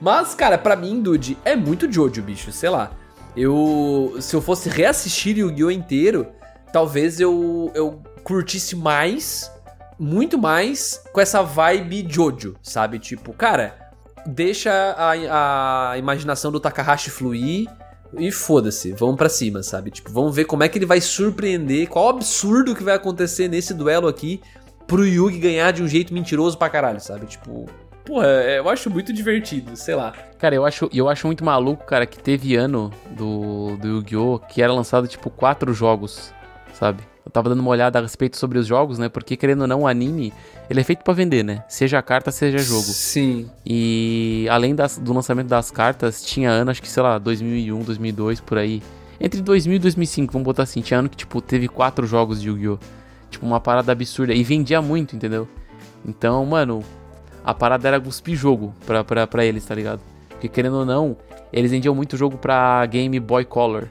Mas, cara, pra mim, Dude, é muito Jojo, bicho. Sei lá. Eu. Se eu fosse reassistir Yu-Gi-Oh! inteiro, talvez eu, eu curtisse mais, muito mais, com essa vibe Jojo, sabe? Tipo, cara deixa a, a imaginação do Takahashi fluir e foda-se, vamos pra cima, sabe? Tipo, vamos ver como é que ele vai surpreender, qual absurdo que vai acontecer nesse duelo aqui pro Yugi ganhar de um jeito mentiroso pra caralho, sabe? Tipo, porra, eu acho muito divertido, sei lá. Cara, eu acho, eu acho muito maluco, cara, que teve ano do, do Yu-Gi-Oh! que era lançado, tipo, quatro jogos, sabe? Eu tava dando uma olhada a respeito sobre os jogos, né? Porque, querendo ou não, o anime, ele é feito pra vender, né? Seja carta, seja jogo. Sim. E além das- do lançamento das cartas, tinha ano, acho que, sei lá, 2001, 2002, por aí. Entre 2000 e 2005, vamos botar assim. Tinha ano que, tipo, teve quatro jogos de Yu-Gi-Oh! Tipo, uma parada absurda. E vendia muito, entendeu? Então, mano, a parada era cuspir jogo pra, pra, pra eles, tá ligado? Porque, querendo ou não, eles vendiam muito jogo pra Game Boy Color.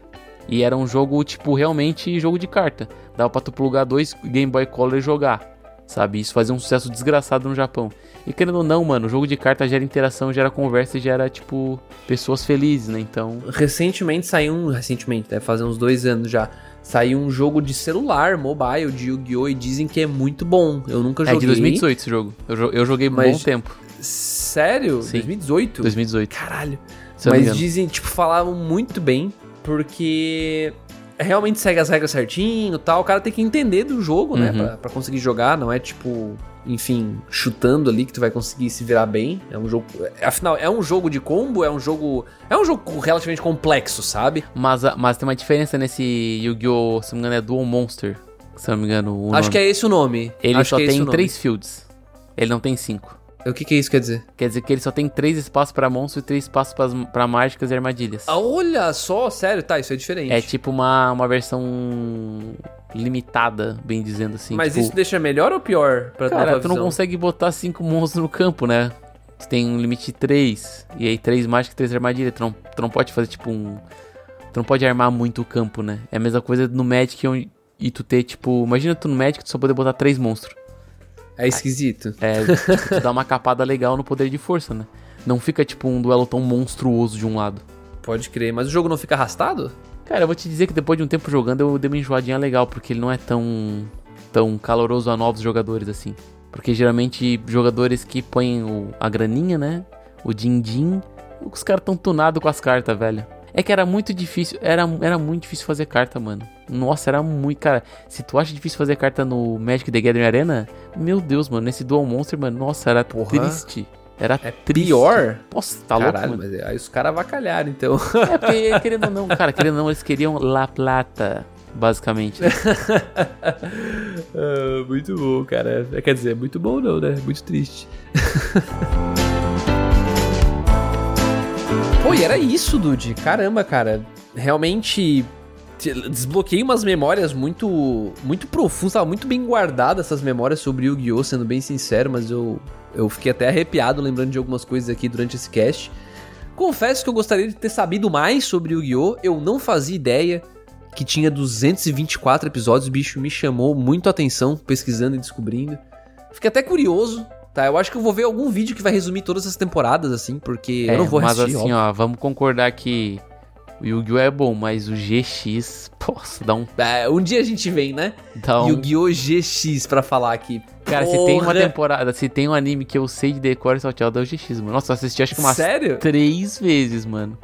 E era um jogo, tipo, realmente jogo de carta. Dava pra tu plugar dois Game Boy Color e jogar. Sabe? Isso fazia um sucesso desgraçado no Japão. E querendo ou não, mano, o jogo de carta gera interação, gera conversa e gera, tipo, pessoas felizes, né? Então. Recentemente saiu um. Recentemente, deve fazer uns dois anos já. Saiu um jogo de celular, mobile, de Yu-Gi-Oh! e dizem que é muito bom. Eu nunca joguei. É de 2018 esse jogo. Eu, eu joguei Mas- bom tempo. Sério? Sim. 2018? 2018. Caralho. Se Mas dizem, tipo, falavam muito bem, porque realmente segue as regras certinho e tal. O cara tem que entender do jogo, né? Uhum. Pra, pra conseguir jogar, não é tipo, enfim, chutando ali que tu vai conseguir se virar bem. É um jogo. Afinal, é um jogo de combo, é um jogo. É um jogo relativamente complexo, sabe? Mas, a- mas tem uma diferença nesse Yu-Gi-Oh! Se não me engano, é Dual Monster. Se não me engano, Acho nome. que é esse o nome. Ele Acho só é tem três fields. Ele não tem cinco. O que, que isso quer dizer? Quer dizer que ele só tem três espaços pra monstro e três espaços pra mágicas e armadilhas. Ah, olha só, sério, tá, isso é diferente. É tipo uma, uma versão limitada, bem dizendo assim. Mas tipo, isso deixa melhor ou pior pra Cara, tu não visão? consegue botar cinco monstros no campo, né? Tu tem um limite de três. E aí três mágicas e três armadilhas. Tu não, tu não pode fazer tipo um, Tu não pode armar muito o campo, né? É a mesma coisa no Magic onde- e tu ter, tipo... Imagina tu no Magic tu só poder botar três monstros. É esquisito. É, tipo, dá uma capada legal no poder de força, né? Não fica, tipo, um duelo tão monstruoso de um lado. Pode crer. Mas o jogo não fica arrastado? Cara, eu vou te dizer que depois de um tempo jogando eu dei uma enjoadinha legal, porque ele não é tão, tão caloroso a novos jogadores assim. Porque geralmente jogadores que põem o- a graninha, né? O din-din, os caras tão tunados com as cartas, velho. É que era muito difícil, era, era muito difícil fazer carta, mano. Nossa, era muito, cara. Se tu acha difícil fazer carta no Magic the Gathering Arena, meu Deus, mano, nesse Dual Monster, mano, nossa, era Porra. triste. Era É triste. pior? Nossa, tá Caralho, louco, mano. mas aí os caras avacalharam, então. É porque, *laughs* querendo ou não, cara, querendo ou não, eles queriam La Plata, basicamente. né? *laughs* Ah, muito bom, cara. É, Quer dizer, muito bom não, né? Muito triste. *laughs* Pô, e era isso, Dude. Caramba, cara. Realmente te- desbloqueei umas memórias muito muito profundas, tava muito bem guardadas essas memórias sobre Yu-Gi-Oh, sendo bem sincero, mas eu eu fiquei até arrepiado lembrando de algumas coisas aqui durante esse cast. Confesso que eu gostaria de ter sabido mais sobre Yu-Gi-Oh! Eu não fazia ideia que tinha 224 episódios, o bicho me chamou muito a atenção pesquisando e descobrindo. Fiquei até curioso, tá? Eu acho que eu vou ver algum vídeo que vai resumir todas as temporadas, assim, porque eu não vou É, mas assistir. assim, óbvio. ó, vamos concordar que o Yu-Gi-Oh! é bom, mas o GX, poxa, dá um. É, um dia a gente vem, né? Um... Yu-Gi-Oh! GX pra falar aqui. Cara, se tem uma Porra! temporada, se tem um anime que eu sei de decor e salteado, é o GX, mano. Nossa, eu assisti acho que umas Sério? três vezes, mano.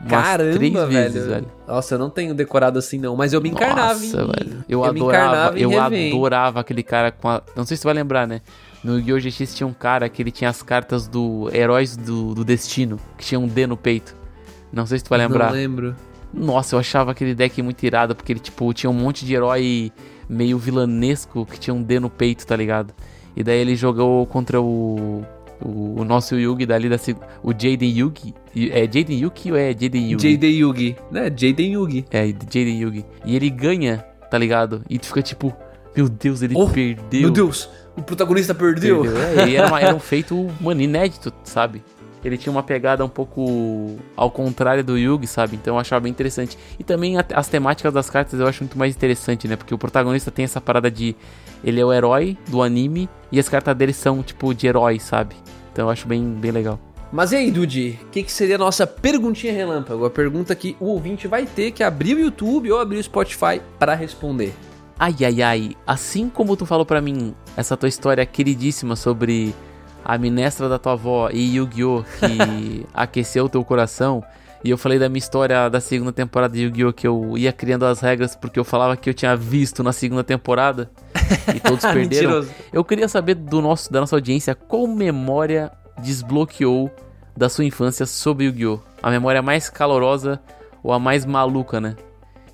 Umas Caramba, três velho. vezes, velho. Nossa, eu não tenho decorado assim, não. Mas eu me encarnava Nossa, em... velho. Eu, me adorava, eu adorava aquele cara com a... Não sei se tu vai lembrar, né? No Yu-Gi-Oh! GX tinha um cara que ele tinha as cartas do Heróis do, do Destino, que tinha um D no peito. Não sei se tu vai lembrar. Não lembro. Nossa, eu achava aquele deck muito irado, porque ele, tipo, tinha um monte de herói meio vilanesco que tinha um D no peito, tá ligado? E daí ele jogou contra o. O, o nosso Yugi dali da O Jaden Yugi. É Jaden Yugi ou é Jaden Yugi? Jaden Yugi. Né? Jaden Yugi. É, Jaden Yugi. E ele ganha, tá ligado? E tu fica tipo, meu Deus, ele Oh, perdeu. Meu Deus, o protagonista perdeu. Perdeu. É, e era, uma- era um *laughs* feito, mano, inédito, sabe? Ele tinha uma pegada um pouco ao contrário do Yugi, sabe? Então eu achava bem interessante. E também a- as temáticas das cartas eu acho muito mais interessante, né? Porque o protagonista tem essa parada de. Ele é o herói do anime e as cartas dele são, tipo, de herói, sabe? Então eu acho bem, bem legal. Mas e aí, Dude? O que, que seria a nossa perguntinha relâmpago? A pergunta que o ouvinte vai ter que abrir o YouTube ou abrir o Spotify para responder. Ai, ai, ai. Assim como tu falou pra mim essa tua história queridíssima sobre a minestra da tua avó e Yu-Gi-Oh! que *laughs* aqueceu o teu coração. E eu falei da minha história da segunda temporada de Yu-Gi-Oh! que eu ia criando as regras porque eu falava que eu tinha visto na segunda temporada. E *laughs* todos perderam. Eu queria saber do nosso, da nossa audiência qual memória desbloqueou da sua infância sobre Yu-Gi-Oh! A memória mais calorosa ou a mais maluca, né?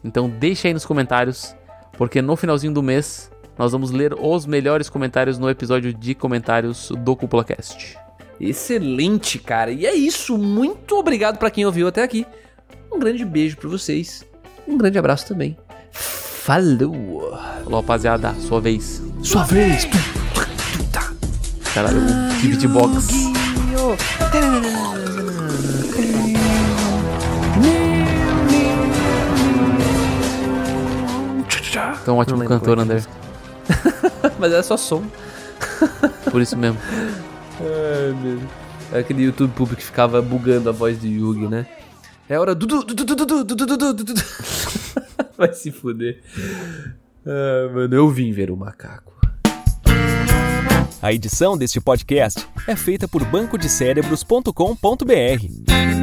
Então deixa aí nos comentários, porque no finalzinho do mês nós vamos ler os melhores comentários no episódio de comentários do CúpulaCast. Excelente, cara. E é isso. Muito obrigado para quem ouviu até aqui. Um grande beijo para vocês. Um grande abraço também. Falou. Falou, rapaziada, sua vez. Sua vez. Caralho, o que beatbox. Então, um ótimo cantor, André. Mas era só som. Por isso mesmo. Ai, meu. É aquele YouTube público que ficava bugando a voz do Yugi, né? É hora do. Vai se fuder. Ah, mano, eu vim ver o macaco. A edição deste podcast é feita por bancodecérebros.com.br.